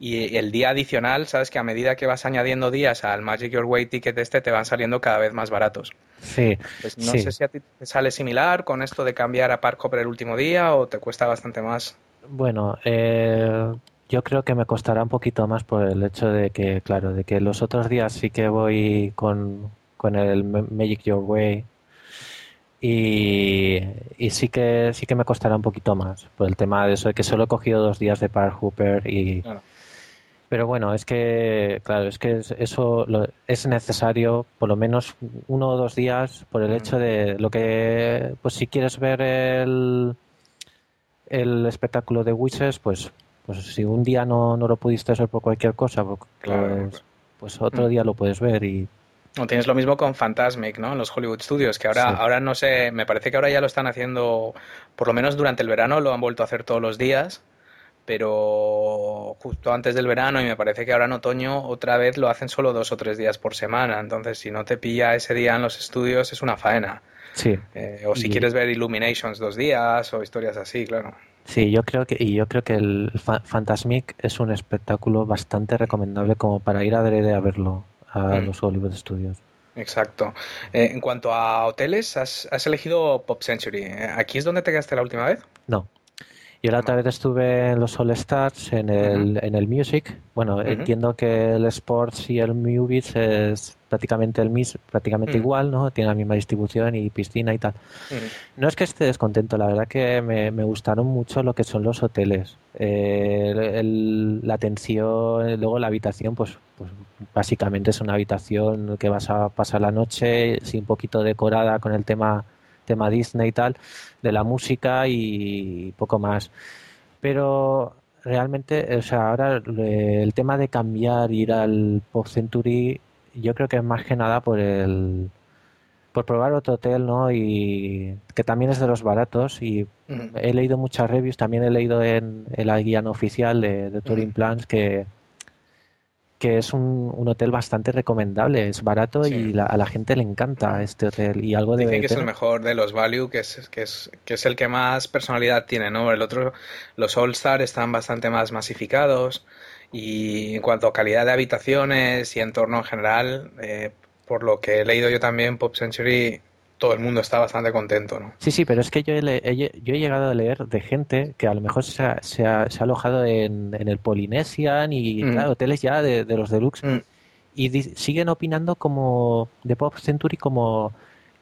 y el día adicional, sabes que a medida que vas añadiendo días al Magic Your Way ticket este, te van saliendo cada vez más baratos. Sí. Pues no sé si a ti te sale similar con esto de cambiar a Park Hopper el último día o te cuesta bastante más. Bueno, eh, yo creo que me costará un poquito más por el hecho de que, claro, de que los otros días sí que voy con, el Magic Your Way. Y, sí que sí que me costará un poquito más por el tema de eso de que solo he cogido dos días de Park Hopper y pero bueno es que claro es que eso es necesario por lo menos uno o dos días por el hecho de lo que pues si quieres ver el el espectáculo de Wishes pues pues si un día no, no lo pudiste hacer por cualquier cosa, pues, pues, otro mm. día lo puedes ver y... No, tienes lo mismo con Fantasmic, ¿no? En los Hollywood Studios, que ahora, ahora no sé, me parece que ahora ya lo están haciendo, por lo menos durante el verano lo han vuelto a hacer todos los días, pero justo antes del verano y me parece que ahora en otoño otra vez lo hacen solo dos o tres días por semana, entonces si no te pilla ese día en los estudios es una faena. Sí. Eh, o si quieres ver Illuminations dos días o historias así, claro. Sí, yo creo que y yo creo que el Fantasmic es un espectáculo bastante recomendable como para ir a adrede a verlo a mm. los Hollywood Studios. Exacto. Eh, en cuanto a hoteles, has, elegido Pop Century. ¿Aquí es donde te quedaste la última vez? No. Yo la otra vez estuve en los All Stars, en el, en el Music. Bueno, entiendo que el Sports y el Movies es prácticamente el mis, prácticamente igual, ¿no? Tiene la misma distribución y piscina y tal. No es que esté descontento, la verdad que me, me gustaron mucho lo que son los hoteles. Eh, la atención, luego la habitación, pues, pues básicamente es una habitación que vas a pasar la noche, sí, un poquito decorada con el tema tema Disney y tal, de la música y poco más. Pero realmente, o sea, ahora el tema de cambiar, ir al Pop Century, yo creo que es más que nada por el por probar otro hotel, ¿no? Y que también es de los baratos y he leído muchas reviews, también he leído en, la guía no oficial de, de Touring Plans que que es un, hotel bastante recomendable, es barato y a la gente le encanta este hotel y algo de que es el mejor de los value, que es, que es que es el que más personalidad tiene, ¿no? El otro, los All Star están bastante más masificados y en cuanto a calidad de habitaciones y entorno en general, eh, por lo que he leído yo también, Pop Century todo el mundo está bastante contento, ¿no? Sí, sí, pero es que yo he, yo he llegado a leer de gente que a lo mejor se ha, se ha, alojado en, el Polynesian y mm. hoteles ya de, los deluxe mm. y siguen opinando como de Pop Century como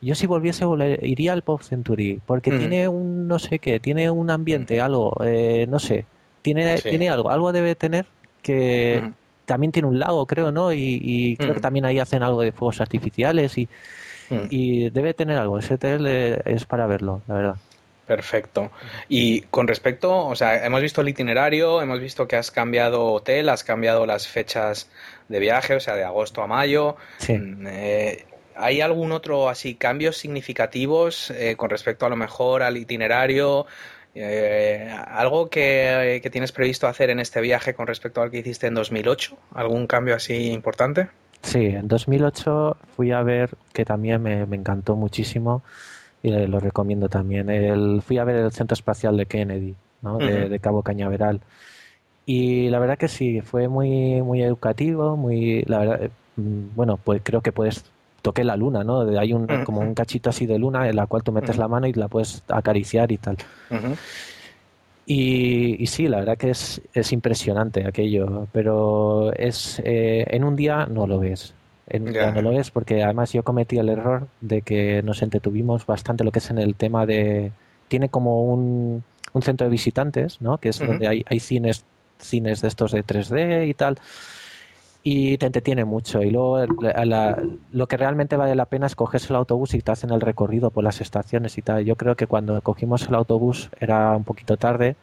yo si volviese iría al Pop Century porque mm. tiene un no sé qué, tiene un ambiente, algo, eh, no sé, tiene, tiene algo, algo debe tener que también tiene un lago, creo, ¿no? Y, y creo que también ahí hacen algo de fuegos artificiales y. Y debe tener algo, ese hotel es para verlo, la verdad. Perfecto. Y con respecto, o sea, hemos visto el itinerario, hemos visto que has cambiado hotel, has cambiado las fechas de viaje, o sea, de agosto a mayo. Mm, eh, ¿Hay algún otro así cambios significativos eh, con respecto a lo mejor al itinerario? Eh, ¿Algo que, que, tienes previsto hacer en este viaje con respecto al que hiciste en 2008? ¿Algún cambio así importante? Sí, en 2008 fui a ver, que también me, encantó muchísimo y lo recomiendo también. El, fui a ver el Centro Espacial de Kennedy, ¿no? de, Cabo Cañaveral. Y la verdad que sí, fue muy, muy educativo, muy, la verdad, eh, mm, bueno, pues creo que puedes toqué la luna, ¿no? Hay un, como un cachito así de luna en la cual tú metes la mano y la puedes acariciar y tal. Y, sí, la verdad que es, es impresionante aquello, pero es eh, en un día no lo ves. En un día no lo ves porque además yo cometí el error de que nos entretuvimos bastante lo que es en el tema de... Tiene como un, un centro de visitantes, ¿no? Que es donde hay, hay cines, cines de estos de 3D y tal y te entretiene mucho. Y luego lo que realmente vale la pena es cogerse el autobús y te hacen el recorrido por las estaciones y tal. Yo creo que cuando cogimos el autobús era un poquito tarde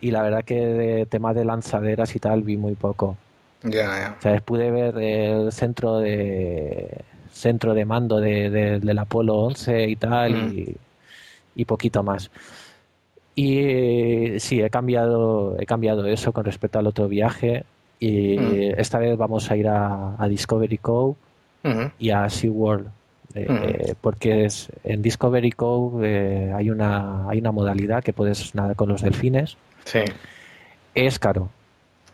y la verdad que de tema de lanzaderas y tal vi muy poco. Ya, O sea, pude ver el centro de centro de mando de, del Apolo 11 y tal y, y poquito más. Y sí, he cambiado, he cambiado eso con respecto al otro viaje. Y mm. esta vez vamos a ir a, Discovery Cove y a SeaWorld. Eh, porque es, en Discovery Cove eh, hay, una, hay una modalidad que puedes nadar con los delfines. Sí. Es caro,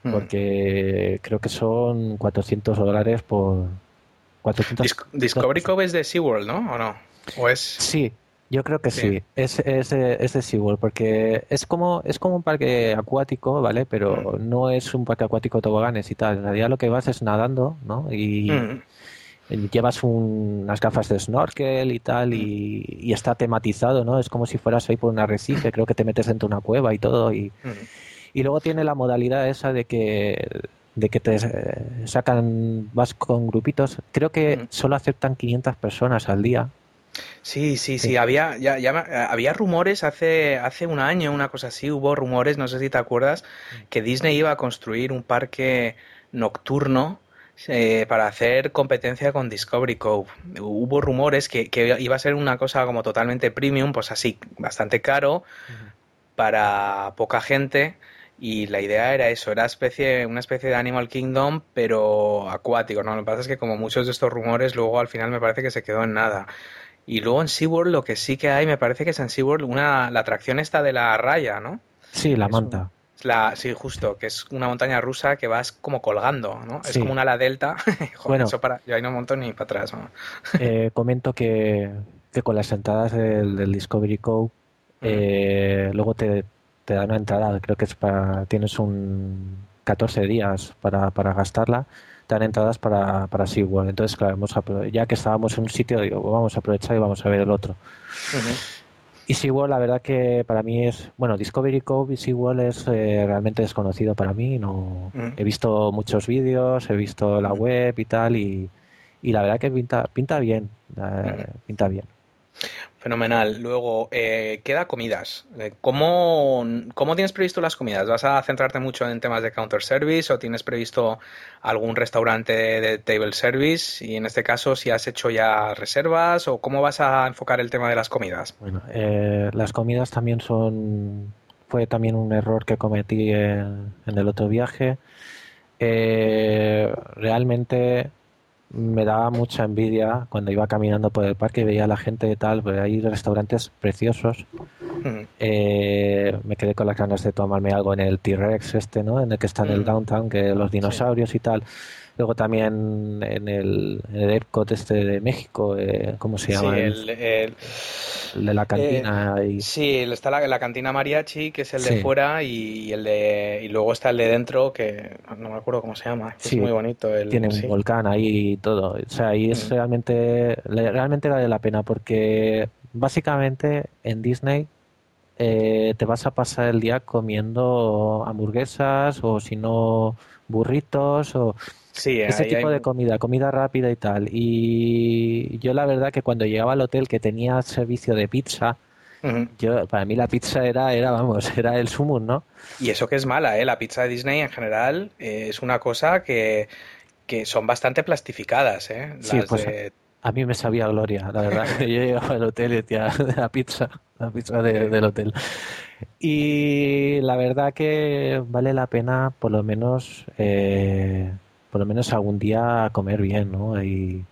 porque creo que son 400 dólares por... 400... Discovery Cove es de SeaWorld, ¿no? ¿O no? ¿O es... Sí, yo creo que sí, Es, es, de, es de SeaWorld porque es como, es como un parque acuático, ¿vale? Pero mm. no es un parque acuático toboganes y tal. En realidad lo que vas es nadando, ¿no? Y, mm. llevas unas gafas de snorkel y tal y, y, está tematizado, ¿no? Es como si fueras ahí por un arrecife, creo que te metes dentro de una cueva y todo. Y, mm. y luego tiene la modalidad esa de que de que te sacan, vas con grupitos. Creo que solo aceptan 500 personas al día Sí, sí, sí, había, ya, ya, había rumores hace, hace un año, una cosa así, hubo rumores, no sé si te acuerdas, que Disney iba a construir un parque nocturno eh, para hacer competencia con Discovery Cove. Hubo rumores que, que, iba a ser una cosa como totalmente premium, pues así, bastante caro, para poca gente. Y la idea era eso, era especie, una especie de Animal Kingdom, pero acuático, ¿no? Lo que pasa es que como muchos de estos rumores, luego al final me parece que se quedó en nada. Y luego en SeaWorld lo que sí que hay, me parece que es en SeaWorld una, la atracción esta de la raya, ¿no? Sí, la manta. la, sí, justo, que es una montaña rusa que vas como colgando, ¿no? Es como una ala delta. bueno, eso para, yo ahí no monto ni para atrás. eh, comento que, que, con las entradas del, Discovery Cove, eh, luego te, te dan una entrada, creo que es para, tienes un 14 días para, para gastarla, te dan entradas para, para SeaWorld. Entonces, claro, ya que estábamos en un sitio, digo, vamos a aprovechar y vamos a ver el otro. Y SeaWorld, la verdad que para mí es, bueno, Discovery Cove y SeaWorld es eh, realmente desconocido para mí. No, He visto muchos vídeos, he visto la web y tal, y, y la verdad que pinta, pinta bien, eh, pinta bien. Fenomenal. Luego, eh, queda comidas. Eh, ¿Cómo, ¿Cómo, tienes previsto las comidas? ¿Vas a centrarte mucho en temas de counter service o tienes previsto algún restaurante de table service? Y en este caso, si has hecho ya reservas o cómo vas a enfocar el tema de las comidas? Bueno, eh, las comidas también son. Fue también un error que cometí en, en el otro viaje. realmente me daba mucha envidia cuando iba caminando por el parque y veía a la gente y tal, pues hay restaurantes preciosos. Eh, me quedé con las ganas de tomarme algo en el T-Rex este, ¿no? En el que está en el downtown, que los dinosaurios y tal. Luego también en el, el Epcot este de México, eh, ¿cómo se llama? Sí, el, de la cantina. Eh, sí, está la, la, cantina mariachi, que es el de fuera, y, el de y luego está el de dentro, que no me acuerdo cómo se llama. es muy bonito. tiene un volcán ahí y todo. O sea, ahí es mm. realmente, realmente vale la pena porque básicamente en Disney eh, te vas a pasar el día comiendo hamburguesas o si no burritos o Sí, ese tipo de comida, comida rápida y tal. Y yo la verdad que cuando llegaba al hotel que tenía servicio de pizza, yo para mí la pizza era, era vamos, era el sumum, ¿no? Y eso que es mala, ¿eh? La pizza de Disney en general eh, es una cosa que, que son bastante plastificadas, ¿eh? sí, pues a mí me sabía gloria, la verdad. yo llegaba al hotel y decía, la pizza, la pizza del hotel. Y la verdad que vale la pena por lo menos... Eh, por lo menos algún día comer bien, ¿no? Y...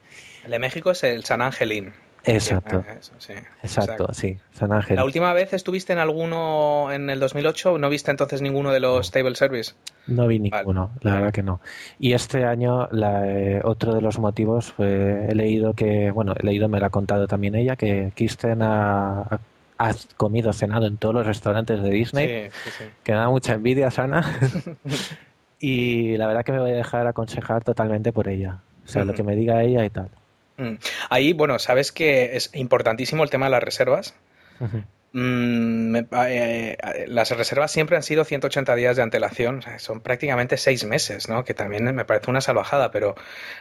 El de México es el San Angelín. Exacto. sí, exacto, sí, San Ángel. ¿La última vez estuviste en alguno en el 2008? ¿No viste entonces ninguno de los Table Service? No vi ninguno, la verdad que no. Y este año, la, eh, otro de los motivos, fue, he leído que, bueno, he leído, me lo ha contado también ella, que Kirsten ha, ha comido, cenado en todos los restaurantes de Disney, sí, sí, que da mucha envidia, Sana. y la verdad que me voy a dejar aconsejar totalmente por ella. O sea, lo que me diga ella y tal. Mm. Ahí, bueno, sabes que es importantísimo el tema de las reservas. Mm, eh, eh, las reservas siempre han sido 180 días de antelación, son prácticamente seis meses, ¿no? que también me parece una salvajada, pero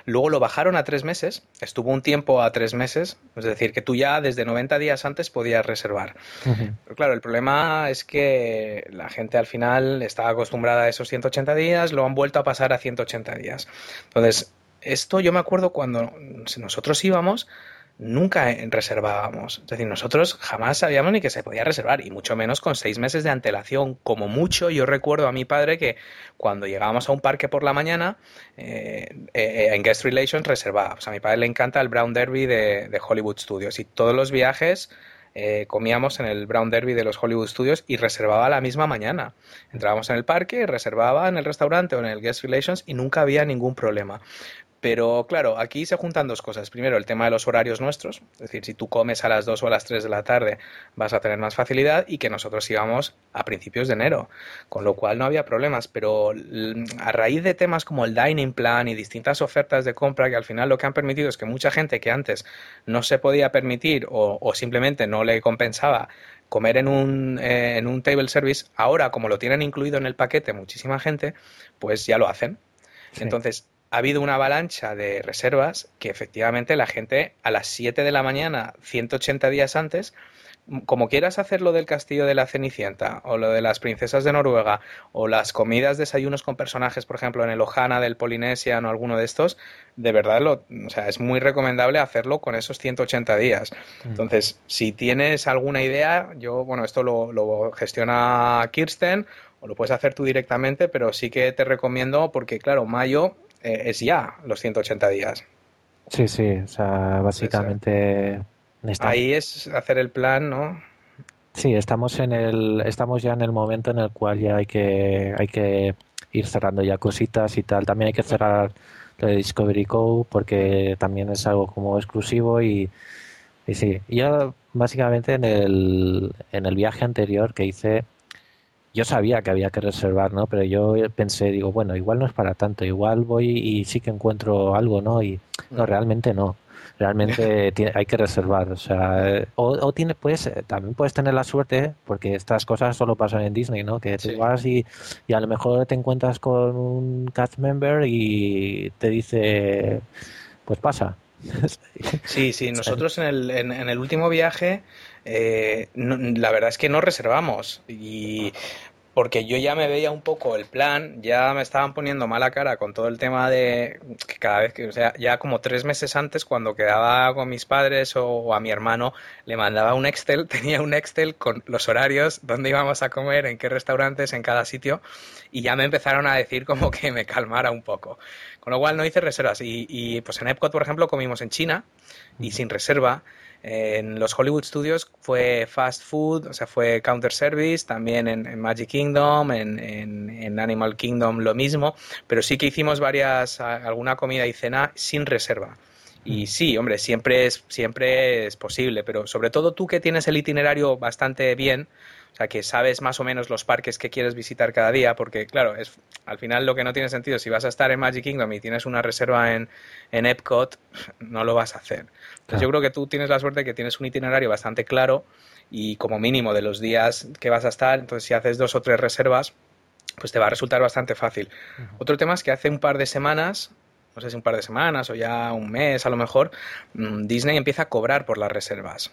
luego lo bajaron a tres meses, estuvo un tiempo a tres meses, es decir, que tú ya desde 90 días antes podías reservar. Pero claro, el problema es que la gente al final estaba acostumbrada a esos 180 días, lo han vuelto a pasar a 180 días. Entonces, esto yo me acuerdo cuando nosotros íbamos, nunca reservábamos. Es decir, nosotros jamás sabíamos ni que se podía reservar, y mucho menos con seis meses de antelación. Como mucho, yo recuerdo a mi padre que cuando llegábamos a un parque por la mañana, eh, eh, en Guest Relations reservaba. a mi padre le encanta el Brown Derby de, Hollywood Studios, y todos los viajes eh, comíamos en el Brown Derby de los Hollywood Studios y reservaba la misma mañana. Entrábamos en el parque, reservaba en el restaurante o en el Guest Relations y nunca había ningún problema. Pero claro, aquí se juntan dos cosas. Primero, el tema de los horarios nuestros, es decir, si tú comes a las 2 o a las 3 de la tarde vas a tener más facilidad y que nosotros íbamos a principios de enero, con lo cual no había problemas. Pero a raíz de temas como el dining plan y distintas ofertas de compra que al final lo que han permitido es que mucha gente que antes no se podía permitir o, simplemente no le compensaba comer en un, eh, en un table service, ahora como lo tienen incluido en el paquete muchísima gente, pues ya lo hacen. Entonces, ha habido una avalancha de reservas que efectivamente la gente a las 7 de la mañana, 180 días antes, como quieras hacer lo del castillo de la Cenicienta o lo de las princesas de Noruega o las comidas, desayunos con personajes, por ejemplo, en el Ojana del Polynesian o alguno de estos, de verdad lo, o sea, es muy recomendable hacerlo con esos 180 días. Mm. Entonces, si tienes alguna idea, yo, bueno, esto lo, lo gestiona Kirsten o lo puedes hacer tú directamente, pero sí que te recomiendo porque, claro, mayo eh, es ya los 180 días. Sí, sí, o sea, básicamente... Ahí es hacer el plan, ¿no? Sí, estamos en el, estamos ya en el momento en el cual ya hay que, hay que ir cerrando ya cositas y tal. También hay que cerrar lo de Discovery Co porque también es algo como exclusivo y, y sí. Yo básicamente en el, en el viaje anterior que hice yo sabía que había que reservar, ¿no? Pero yo pensé, digo, bueno, igual no es para tanto, igual voy y sí que encuentro algo, ¿no? Y no, mm. realmente no. Realmente hay que reservar, o sea, o, tiene, puedes, también puedes tener la suerte, porque estas cosas solo pasan en Disney, ¿no? Que te vas y, y a lo mejor te encuentras con un cast member y te dice, pues pasa, Sí, sí, nosotros en el, en, el último viaje, eh, la verdad es que no reservamos y porque yo ya me veía un poco el plan, ya me estaban poniendo mala cara con todo el tema de que cada vez que, o sea, ya como tres meses antes, cuando quedaba con mis padres o, a mi hermano, le mandaba un Excel, tenía un Excel con los horarios, dónde íbamos a comer, en qué restaurantes, en cada sitio, y ya me empezaron a decir como que me calmara un poco. Con lo cual no hice reservas. Y, y pues en Epcot, por ejemplo, comimos en China y sin reserva. En los Hollywood Studios fue fast food, o sea, fue counter service, también en, Magic Kingdom, en, Animal Kingdom lo mismo, pero sí que hicimos varias, alguna comida y cena sin reserva. Y sí, hombre, siempre es, siempre es posible, pero sobre todo tú que tienes el itinerario bastante bien, o sea, que sabes más o menos los parques que quieres visitar cada día, porque claro, es al final lo que no tiene sentido, si vas a estar en Magic Kingdom y tienes una reserva en, en Epcot, no lo vas a hacer. Entonces yo creo que tú tienes la suerte de que tienes un itinerario bastante claro y como mínimo de los días que vas a estar, entonces si haces dos o tres reservas, pues te va a resultar bastante fácil. Otro tema es que hace un par de semanas no sé si un par de semanas o ya un mes a lo mejor, mm, Disney empieza a cobrar por las reservas.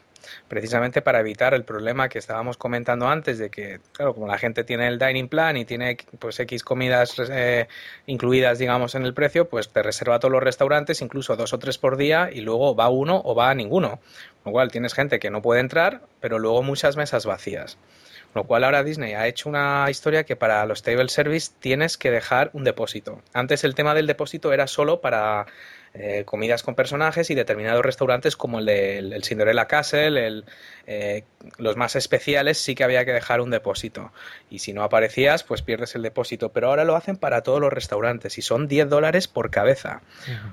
Precisamente para evitar el problema que estábamos comentando antes de que, claro, como la gente tiene el dining plan y tiene pues X comidas eh, incluidas, digamos, en el precio, pues te reserva todos los restaurantes, incluso dos o tres por día, y luego va uno o va a ninguno. Con lo cual tienes gente que no puede entrar, pero luego muchas mesas vacías. Lo cual ahora Disney ha hecho una historia que para los table service tienes que dejar un depósito. Antes el tema del depósito era solo para eh, comidas con personajes y determinados restaurantes como el de Cinderella Castle, el, eh, los más especiales sí que había que dejar un depósito. Y si no aparecías, pues pierdes el depósito. Pero ahora lo hacen para todos los restaurantes y son 10 dólares por cabeza.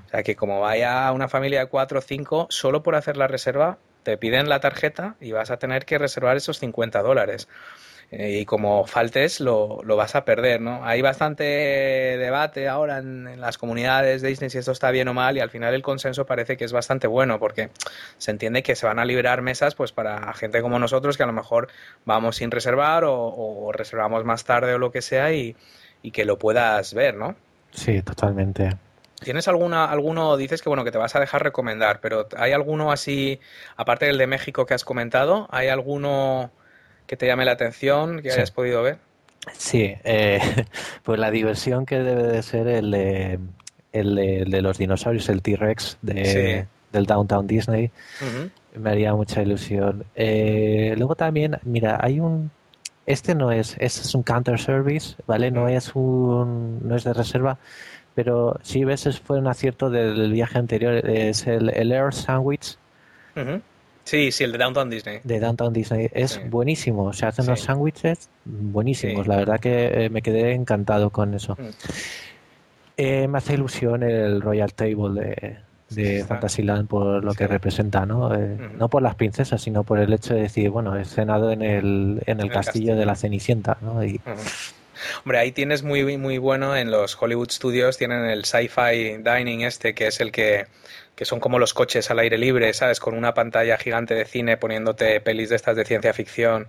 O sea que como vaya una familia de 4 o 5, solo por hacer la reserva te piden la tarjeta y vas a tener que reservar esos 50 dólares. Eh, y como faltes lo, lo, vas a perder, ¿no? Hay bastante debate ahora en, las comunidades de Disney si esto está bien o mal y al final el consenso parece que es bastante bueno porque se entiende que se van a liberar mesas pues para gente como nosotros que a lo mejor vamos sin reservar o, reservamos más tarde o lo que sea y, y que lo puedas ver, ¿no? Sí, totalmente. ¿Tienes alguna, alguno, dices que bueno, que te vas a dejar recomendar, pero ¿hay alguno así, aparte del de México que has comentado, ¿hay alguno que te llame la atención, que hayas podido ver? Sí, eh, pues la diversión que debe de ser el de, el de, los dinosaurios, el T-Rex de, del Downtown Disney, me haría mucha ilusión. Eh, luego también, mira, hay un... Este no es, este es un counter service, ¿vale? No es un, no es de reserva, pero si ves, fue un acierto del viaje anterior, es el, Air Sandwich. Sí, sí, el de Downtown Disney. De Downtown Disney. Es buenísimo. Se hacen unos sándwiches buenísimos. La verdad que eh, me quedé encantado con eso. Mm. Eh, me hace ilusión el Royal Table de, de Fantasyland por lo que representa, ¿no? Eh, no por las princesas, sino por el hecho de decir, bueno, he cenado en el, en el, castillo, de la Cenicienta, ¿no? Y, Hombre, ahí tienes muy, muy bueno en los Hollywood Studios, tienen el sci-fi dining este, que es el que, que son como los coches al aire libre, ¿sabes? Con una pantalla gigante de cine poniéndote pelis de estas de ciencia ficción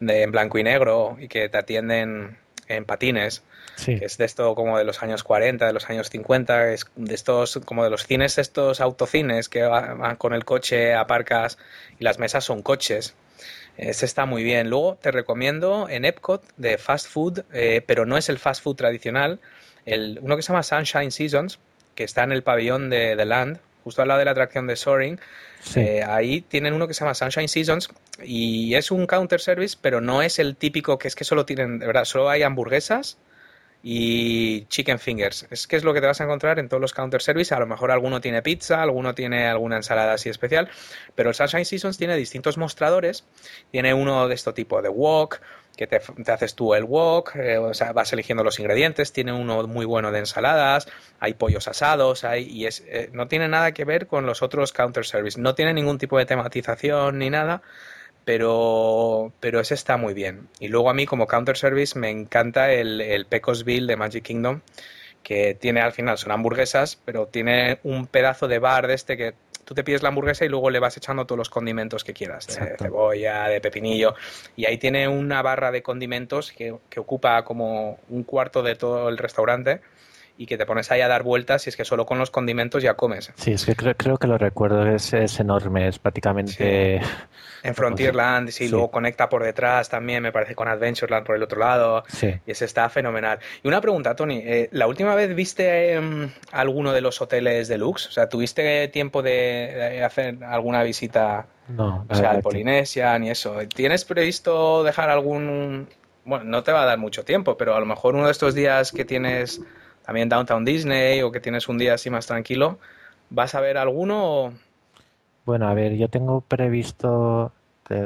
de, en blanco y negro y que te atienden en patines. Que es de esto como de los años 40, de los años 50, es de estos, como de los cines, estos autocines que van con el coche, aparcas y las mesas son coches. Ese está muy bien. Luego te recomiendo en Epcot de fast food, eh, pero no es el fast food tradicional, el, uno que se llama Sunshine Seasons, que está en el pabellón de The Land, justo al lado de la atracción de Soaring. Eh, ahí tienen uno que se llama Sunshine Seasons y es un counter service, pero no es el típico que es que solo tienen, de verdad, solo hay hamburguesas y chicken fingers. Es que es lo que te vas a encontrar en todos los counter service. A lo mejor alguno tiene pizza, alguno tiene alguna ensalada así especial, pero el Sunshine Seasons tiene distintos mostradores. Tiene uno de este tipo de wok, que te, haces tú el wok, eh, o sea, vas eligiendo los ingredientes. Tiene uno muy bueno de ensaladas, hay pollos asados, hay, y es, eh, no tiene nada que ver con los otros counter service. No tiene ningún tipo de tematización ni nada pero, pero ese está muy bien. Y luego a mí como counter service me encanta el, el Pecosville de Magic Kingdom, que tiene al final, son hamburguesas, pero tiene un pedazo de bar de este que tú te pides la hamburguesa y luego le vas echando todos los condimentos que quieras, de cebolla, de pepinillo, y ahí tiene una barra de condimentos que, que ocupa como un cuarto de todo el restaurante y que te pones ahí a dar vueltas y es que solo con los condimentos ya comes. Sí, es que creo, creo que lo recuerdo, es, es enorme, es prácticamente... En Frontierland, sí, luego conecta por detrás también, me parece, con Adventureland por el otro lado. Sí. Y ese está fenomenal. Y una pregunta, Tony, eh, ¿la última vez viste em, alguno de los hoteles deluxe? O sea, ¿tuviste tiempo de, hacer alguna visita? No, o sea, al Polynesian y eso. ¿Tienes previsto dejar algún... Bueno, no te va a dar mucho tiempo, pero a lo mejor uno de estos días que tienes también Downtown Disney o que tienes un día así más tranquilo, ¿vas a ver alguno? Bueno, a ver, yo tengo previsto,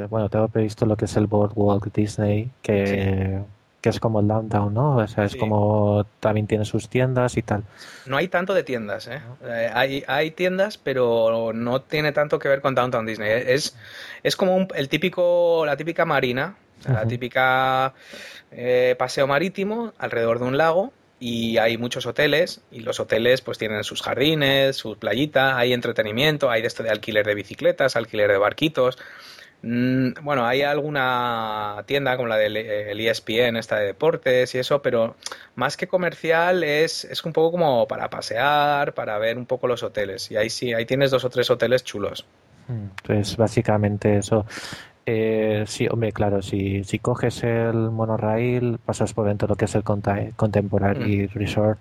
bueno, tengo previsto lo que es el Boardwalk Disney, que, que es como el Downtown, ¿no? O sea, es como también tiene sus tiendas y tal. No hay tanto de tiendas, ¿eh? eh hay, hay tiendas, pero no tiene tanto que ver con Downtown Disney. Es, es como el típico, la típica marina, la típica eh, paseo marítimo alrededor de un lago y hay muchos hoteles y los hoteles pues tienen sus jardines, sus playitas, hay entretenimiento, hay de esto de alquiler de bicicletas, alquiler de barquitos. Mm, bueno, hay alguna tienda como la del ESPN, esta de deportes y eso, pero más que comercial es, es un poco como para pasear, para ver un poco los hoteles. Y ahí sí, ahí tienes dos o tres hoteles chulos. Mm, pues básicamente eso. Eh, sí, hombre, claro, si, si coges el monorail, pasas por dentro de lo que es el Contemporary mm. Resort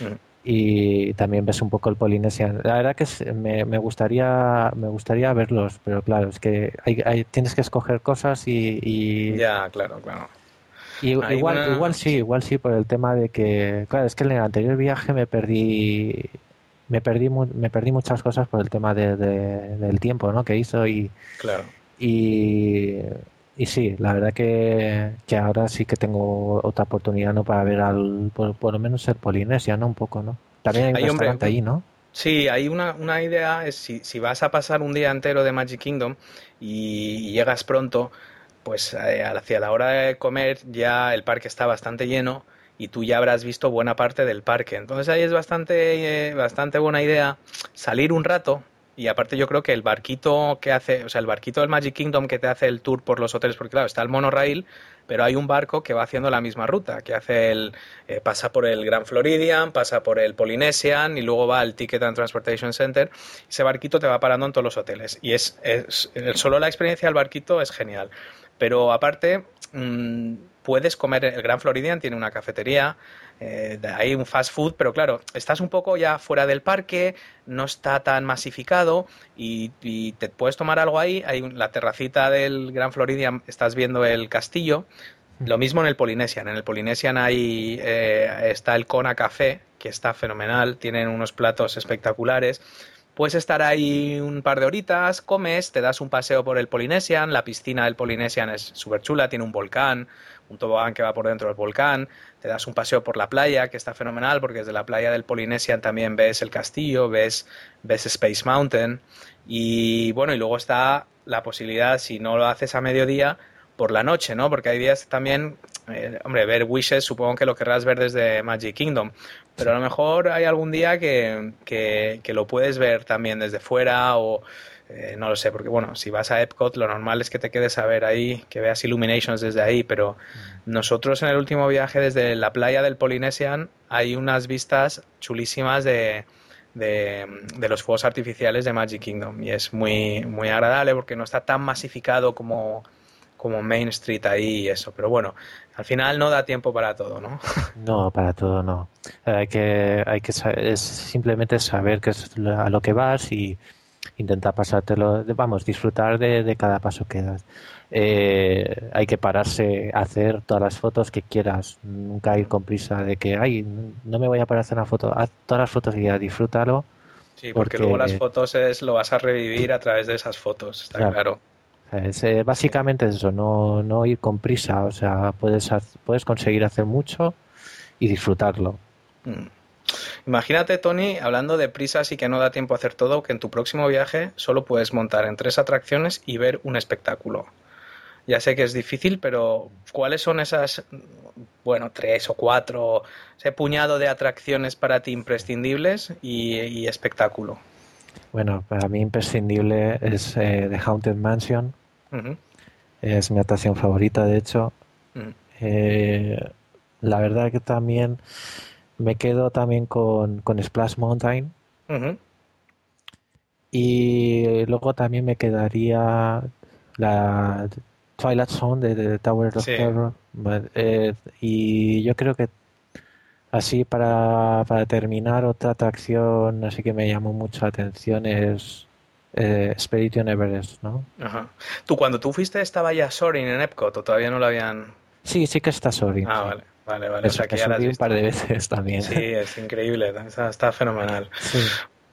mm. y también ves un poco el Polynesian. La verdad que me, me, gustaría me gustaría verlos, pero claro, es que hay, tienes que escoger cosas y, Ya, claro, claro. igual, igual sí, igual sí, por el tema de que, claro, es que en el anterior viaje me perdí me perdí me perdí muchas cosas por el tema de, del tiempo ¿no? que hizo y claro y, y sí, la verdad que, que, ahora sí que tengo otra oportunidad ¿no? para ver al, por, lo menos el Polinesia, ¿no? Un poco, ¿no? También hay un restaurante ahí, ¿no? Sí, hay una, una idea, es si, si, vas a pasar un día entero de Magic Kingdom y, llegas pronto, pues eh, hacia la hora de comer ya el parque está bastante lleno y tú ya habrás visto buena parte del parque. Entonces ahí es bastante, eh, bastante buena idea salir un rato, y aparte yo creo que el barquito que hace, o sea, el barquito del Magic Kingdom que te hace el tour por los hoteles, porque claro, está el monorail, pero hay un barco que va haciendo la misma ruta, que hace el, eh, pasa por el Grand Floridian, pasa por el Polynesian y luego va al Ticket and Transportation Center. Ese barquito te va parando en todos los hoteles y es, es solo la experiencia del barquito es genial. Pero aparte, mmm, puedes comer, el Gran Floridian tiene una cafetería, eh, hay un fast food, pero claro, estás un poco ya fuera del parque, no está tan masificado y, te puedes tomar algo ahí, hay la terracita del Gran Floridian, estás viendo el castillo, lo mismo en el Polynesian, en el Polynesian hay, eh, está el Kona Café, que está fenomenal, tienen unos platos espectaculares, Puedes estar ahí un par de horitas, comes, te das un paseo por el Polynesian, la piscina del Polynesian es súper chula, tiene un volcán, un tobogán que va por dentro del volcán, te das un paseo por la playa, que está fenomenal, porque desde la playa del Polynesian también ves el castillo, ves, ves Space Mountain, y bueno, y luego está la posibilidad, si no lo haces a mediodía, por la noche, ¿no? Porque hay días también, eh, hombre, ver Wishes supongo que lo querrás ver desde Magic Kingdom, pero a lo mejor hay algún día que, que, que lo puedes ver también desde fuera o eh, no lo sé, porque bueno, si vas a Epcot, lo normal es que te quedes a ver ahí, que veas Illuminations desde ahí, pero mm. nosotros en el último viaje desde la playa del Polynesian hay unas vistas chulísimas de, de, los fuegos artificiales de Magic Kingdom y es muy, muy agradable porque no está tan masificado como, como Main Street ahí y eso, pero bueno, al final no da tiempo para todo, ¿no? No, para todo no. Hay que, hay que es simplemente saber qué es a lo que vas y intenta pasártelo, vamos, disfrutar de, cada paso que das. Eh, hay que pararse a hacer todas las fotos que quieras, nunca ir con prisa de que, ay, no me voy a parar a hacer una foto, haz todas las fotos y ya disfrútalo. Sí, porque, luego las fotos es lo vas a revivir a través de esas fotos, está claro. Eh, básicamente eso, no, no ir con prisa, o sea, puedes, puedes conseguir hacer mucho y disfrutarlo. Mm. Imagínate, Tony, hablando de prisas y que no da tiempo a hacer todo, que en tu próximo viaje solo puedes montar en tres atracciones y ver un espectáculo. Ya sé que es difícil, pero ¿cuáles son esas, bueno, tres o cuatro, ese puñado de atracciones para ti imprescindibles y, espectáculo? Bueno, para mí imprescindible es eh, The Haunted Mansion. Es mi atracción favorita, de hecho. Eh, la verdad que también me quedo también con, con Splash Mountain. Y luego también me quedaría la Twilight Zone de, Tower of Terror. Eh, y yo creo que así para, para, terminar, otra atracción así que me llamó mucho la atención es eh, Expedition Everest, ¿no? Ajá. ¿Tú cuando tú fuiste estaba ya Sorin en Epcot o todavía no lo habían...? Sí, sí que está Sorin. Ah, vale. Vale, vale. o sea, que ya un par de veces también. Sí, es increíble, está, está fenomenal. Sí.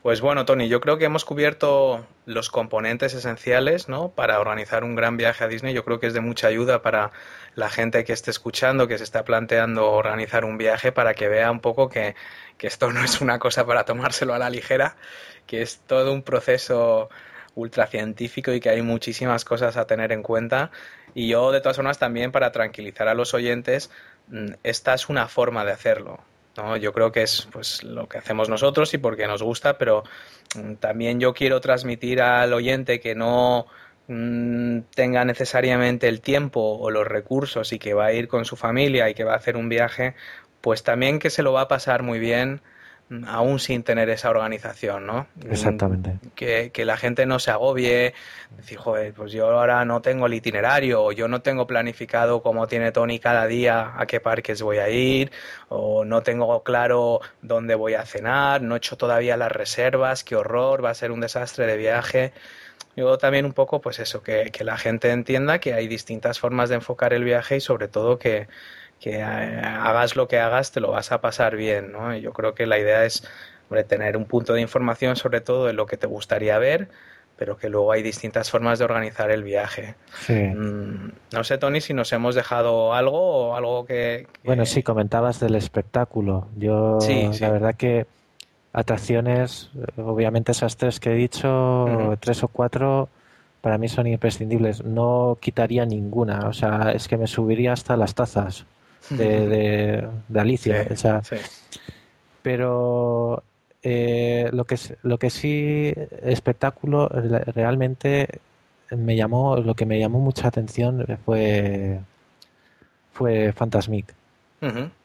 Pues bueno, Tony, yo creo que hemos cubierto los componentes esenciales ¿no? para organizar un gran viaje a Disney. Yo creo que es de mucha ayuda para la gente que esté escuchando, que se está planteando organizar un viaje, para que vea un poco que, que esto no es una cosa para tomárselo a la ligera, que es todo un proceso ultracientífico y que hay muchísimas cosas a tener en cuenta. Y yo, de todas formas, también para tranquilizar a los oyentes, mm, esta es una forma de hacerlo. ¿no? Yo creo que es pues lo que hacemos nosotros y porque nos gusta, pero mm, también yo quiero transmitir al oyente que no mm, tenga necesariamente el tiempo o los recursos y que va a ir con su familia y que va a hacer un viaje, pues también que se lo va a pasar muy bien aún sin tener esa organización, ¿no? Exactamente. Que, que, la gente no se agobie, decir, joder, pues yo ahora no tengo el itinerario, o yo no tengo planificado como tiene Tony cada día a qué parques voy a ir, o no tengo claro dónde voy a cenar, no he hecho todavía las reservas, qué horror, va a ser un desastre de viaje. Yo también un poco, pues eso, que, que la gente entienda que hay distintas formas de enfocar el viaje y sobre todo que que hagas lo que hagas te lo vas a pasar bien, ¿no? yo creo que la idea es tener un punto de información sobre todo de lo que te gustaría ver, pero que luego hay distintas formas de organizar el viaje. Mm, no sé, Tony, si nos hemos dejado algo o algo que... Bueno, sí, comentabas del espectáculo. Yo, la verdad que atracciones, obviamente esas tres que he dicho, tres o cuatro, para mí son imprescindibles. No quitaría ninguna, o sea, es que me subiría hasta las tazas de, de, Alicia. Pero eh, lo, que, lo que sí, espectáculo, realmente me llamó, lo que me llamó mucha atención fue, fue Fantasmic.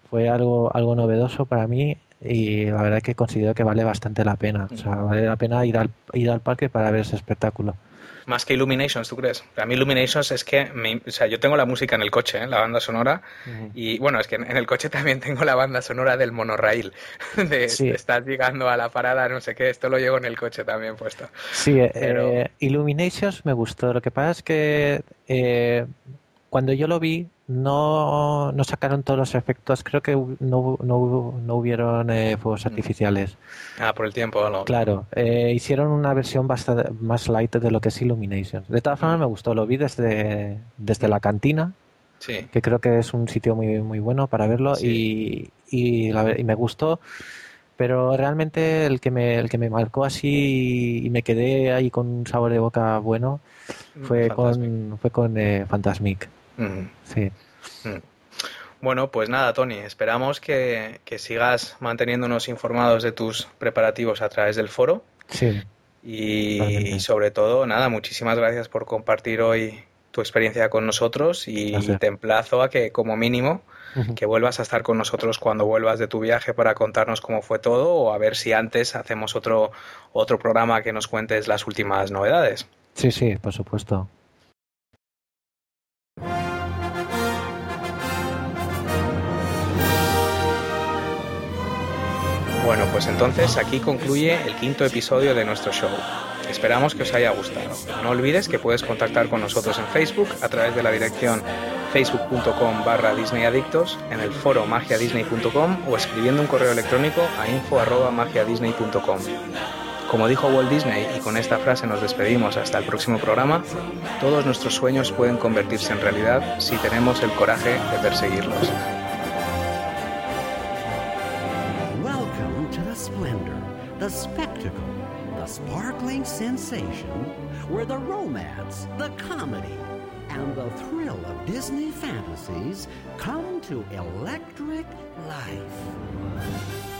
Fue algo, algo novedoso para mí y la verdad que considero que vale bastante la pena. O sea, vale la pena ir al, ir al parque para ver ese espectáculo. Más que Illuminations, ¿tú crees? A mí Illuminations es que, o sea, yo tengo la música en el coche, ¿eh? la banda sonora, y bueno, es que en el coche también tengo la banda sonora del monorail, de, estar llegando a la parada, no sé qué, esto lo llevo en el coche también puesto. Sí, eh, eh, Illuminations me gustó, lo que pasa es que cuando yo lo vi, no, no sacaron todos los efectos. Creo que no, no, no hubieron eh, fuegos mm. artificiales. Ah, por el tiempo, ¿no? Claro. Eh, hicieron una versión bastante más light de lo que es Illumination. De todas formas, me gustó. Lo vi desde, desde la cantina. Sí. Que creo que es un sitio muy, muy bueno para verlo. Y, y, me gustó pero realmente el que me el que me marcó así y me quedé ahí con un sabor de boca bueno mm, fue con fue con eh, Fantasmic Sí. Mm. Bueno, pues nada, Tony, esperamos que, sigas manteniéndonos informados de tus preparativos a través del foro. Sí. Y, sobre todo, nada, muchísimas gracias por compartir hoy tu experiencia con nosotros y te emplazo a que como mínimo que vuelvas a estar con nosotros cuando vuelvas de tu viaje para contarnos cómo fue todo o a ver si antes hacemos otro otro programa que nos cuentes las últimas novedades. Sí, sí, por supuesto. Bueno, pues entonces aquí concluye el quinto episodio de nuestro show. Esperamos que os haya gustado. No olvides que puedes contactar con nosotros en Facebook a través de la dirección facebook.com barra disneyadictos, en el foro magiadisney.com o escribiendo un correo electrónico a info magiadisney.com. Como dijo Walt Disney, y con esta frase nos despedimos hasta el próximo programa, todos nuestros sueños pueden convertirse en realidad si tenemos el coraje de perseguirlos. The spectacle, the sparkling sensation, where the romance, the comedy, and the thrill of Disney fantasies come to electric life.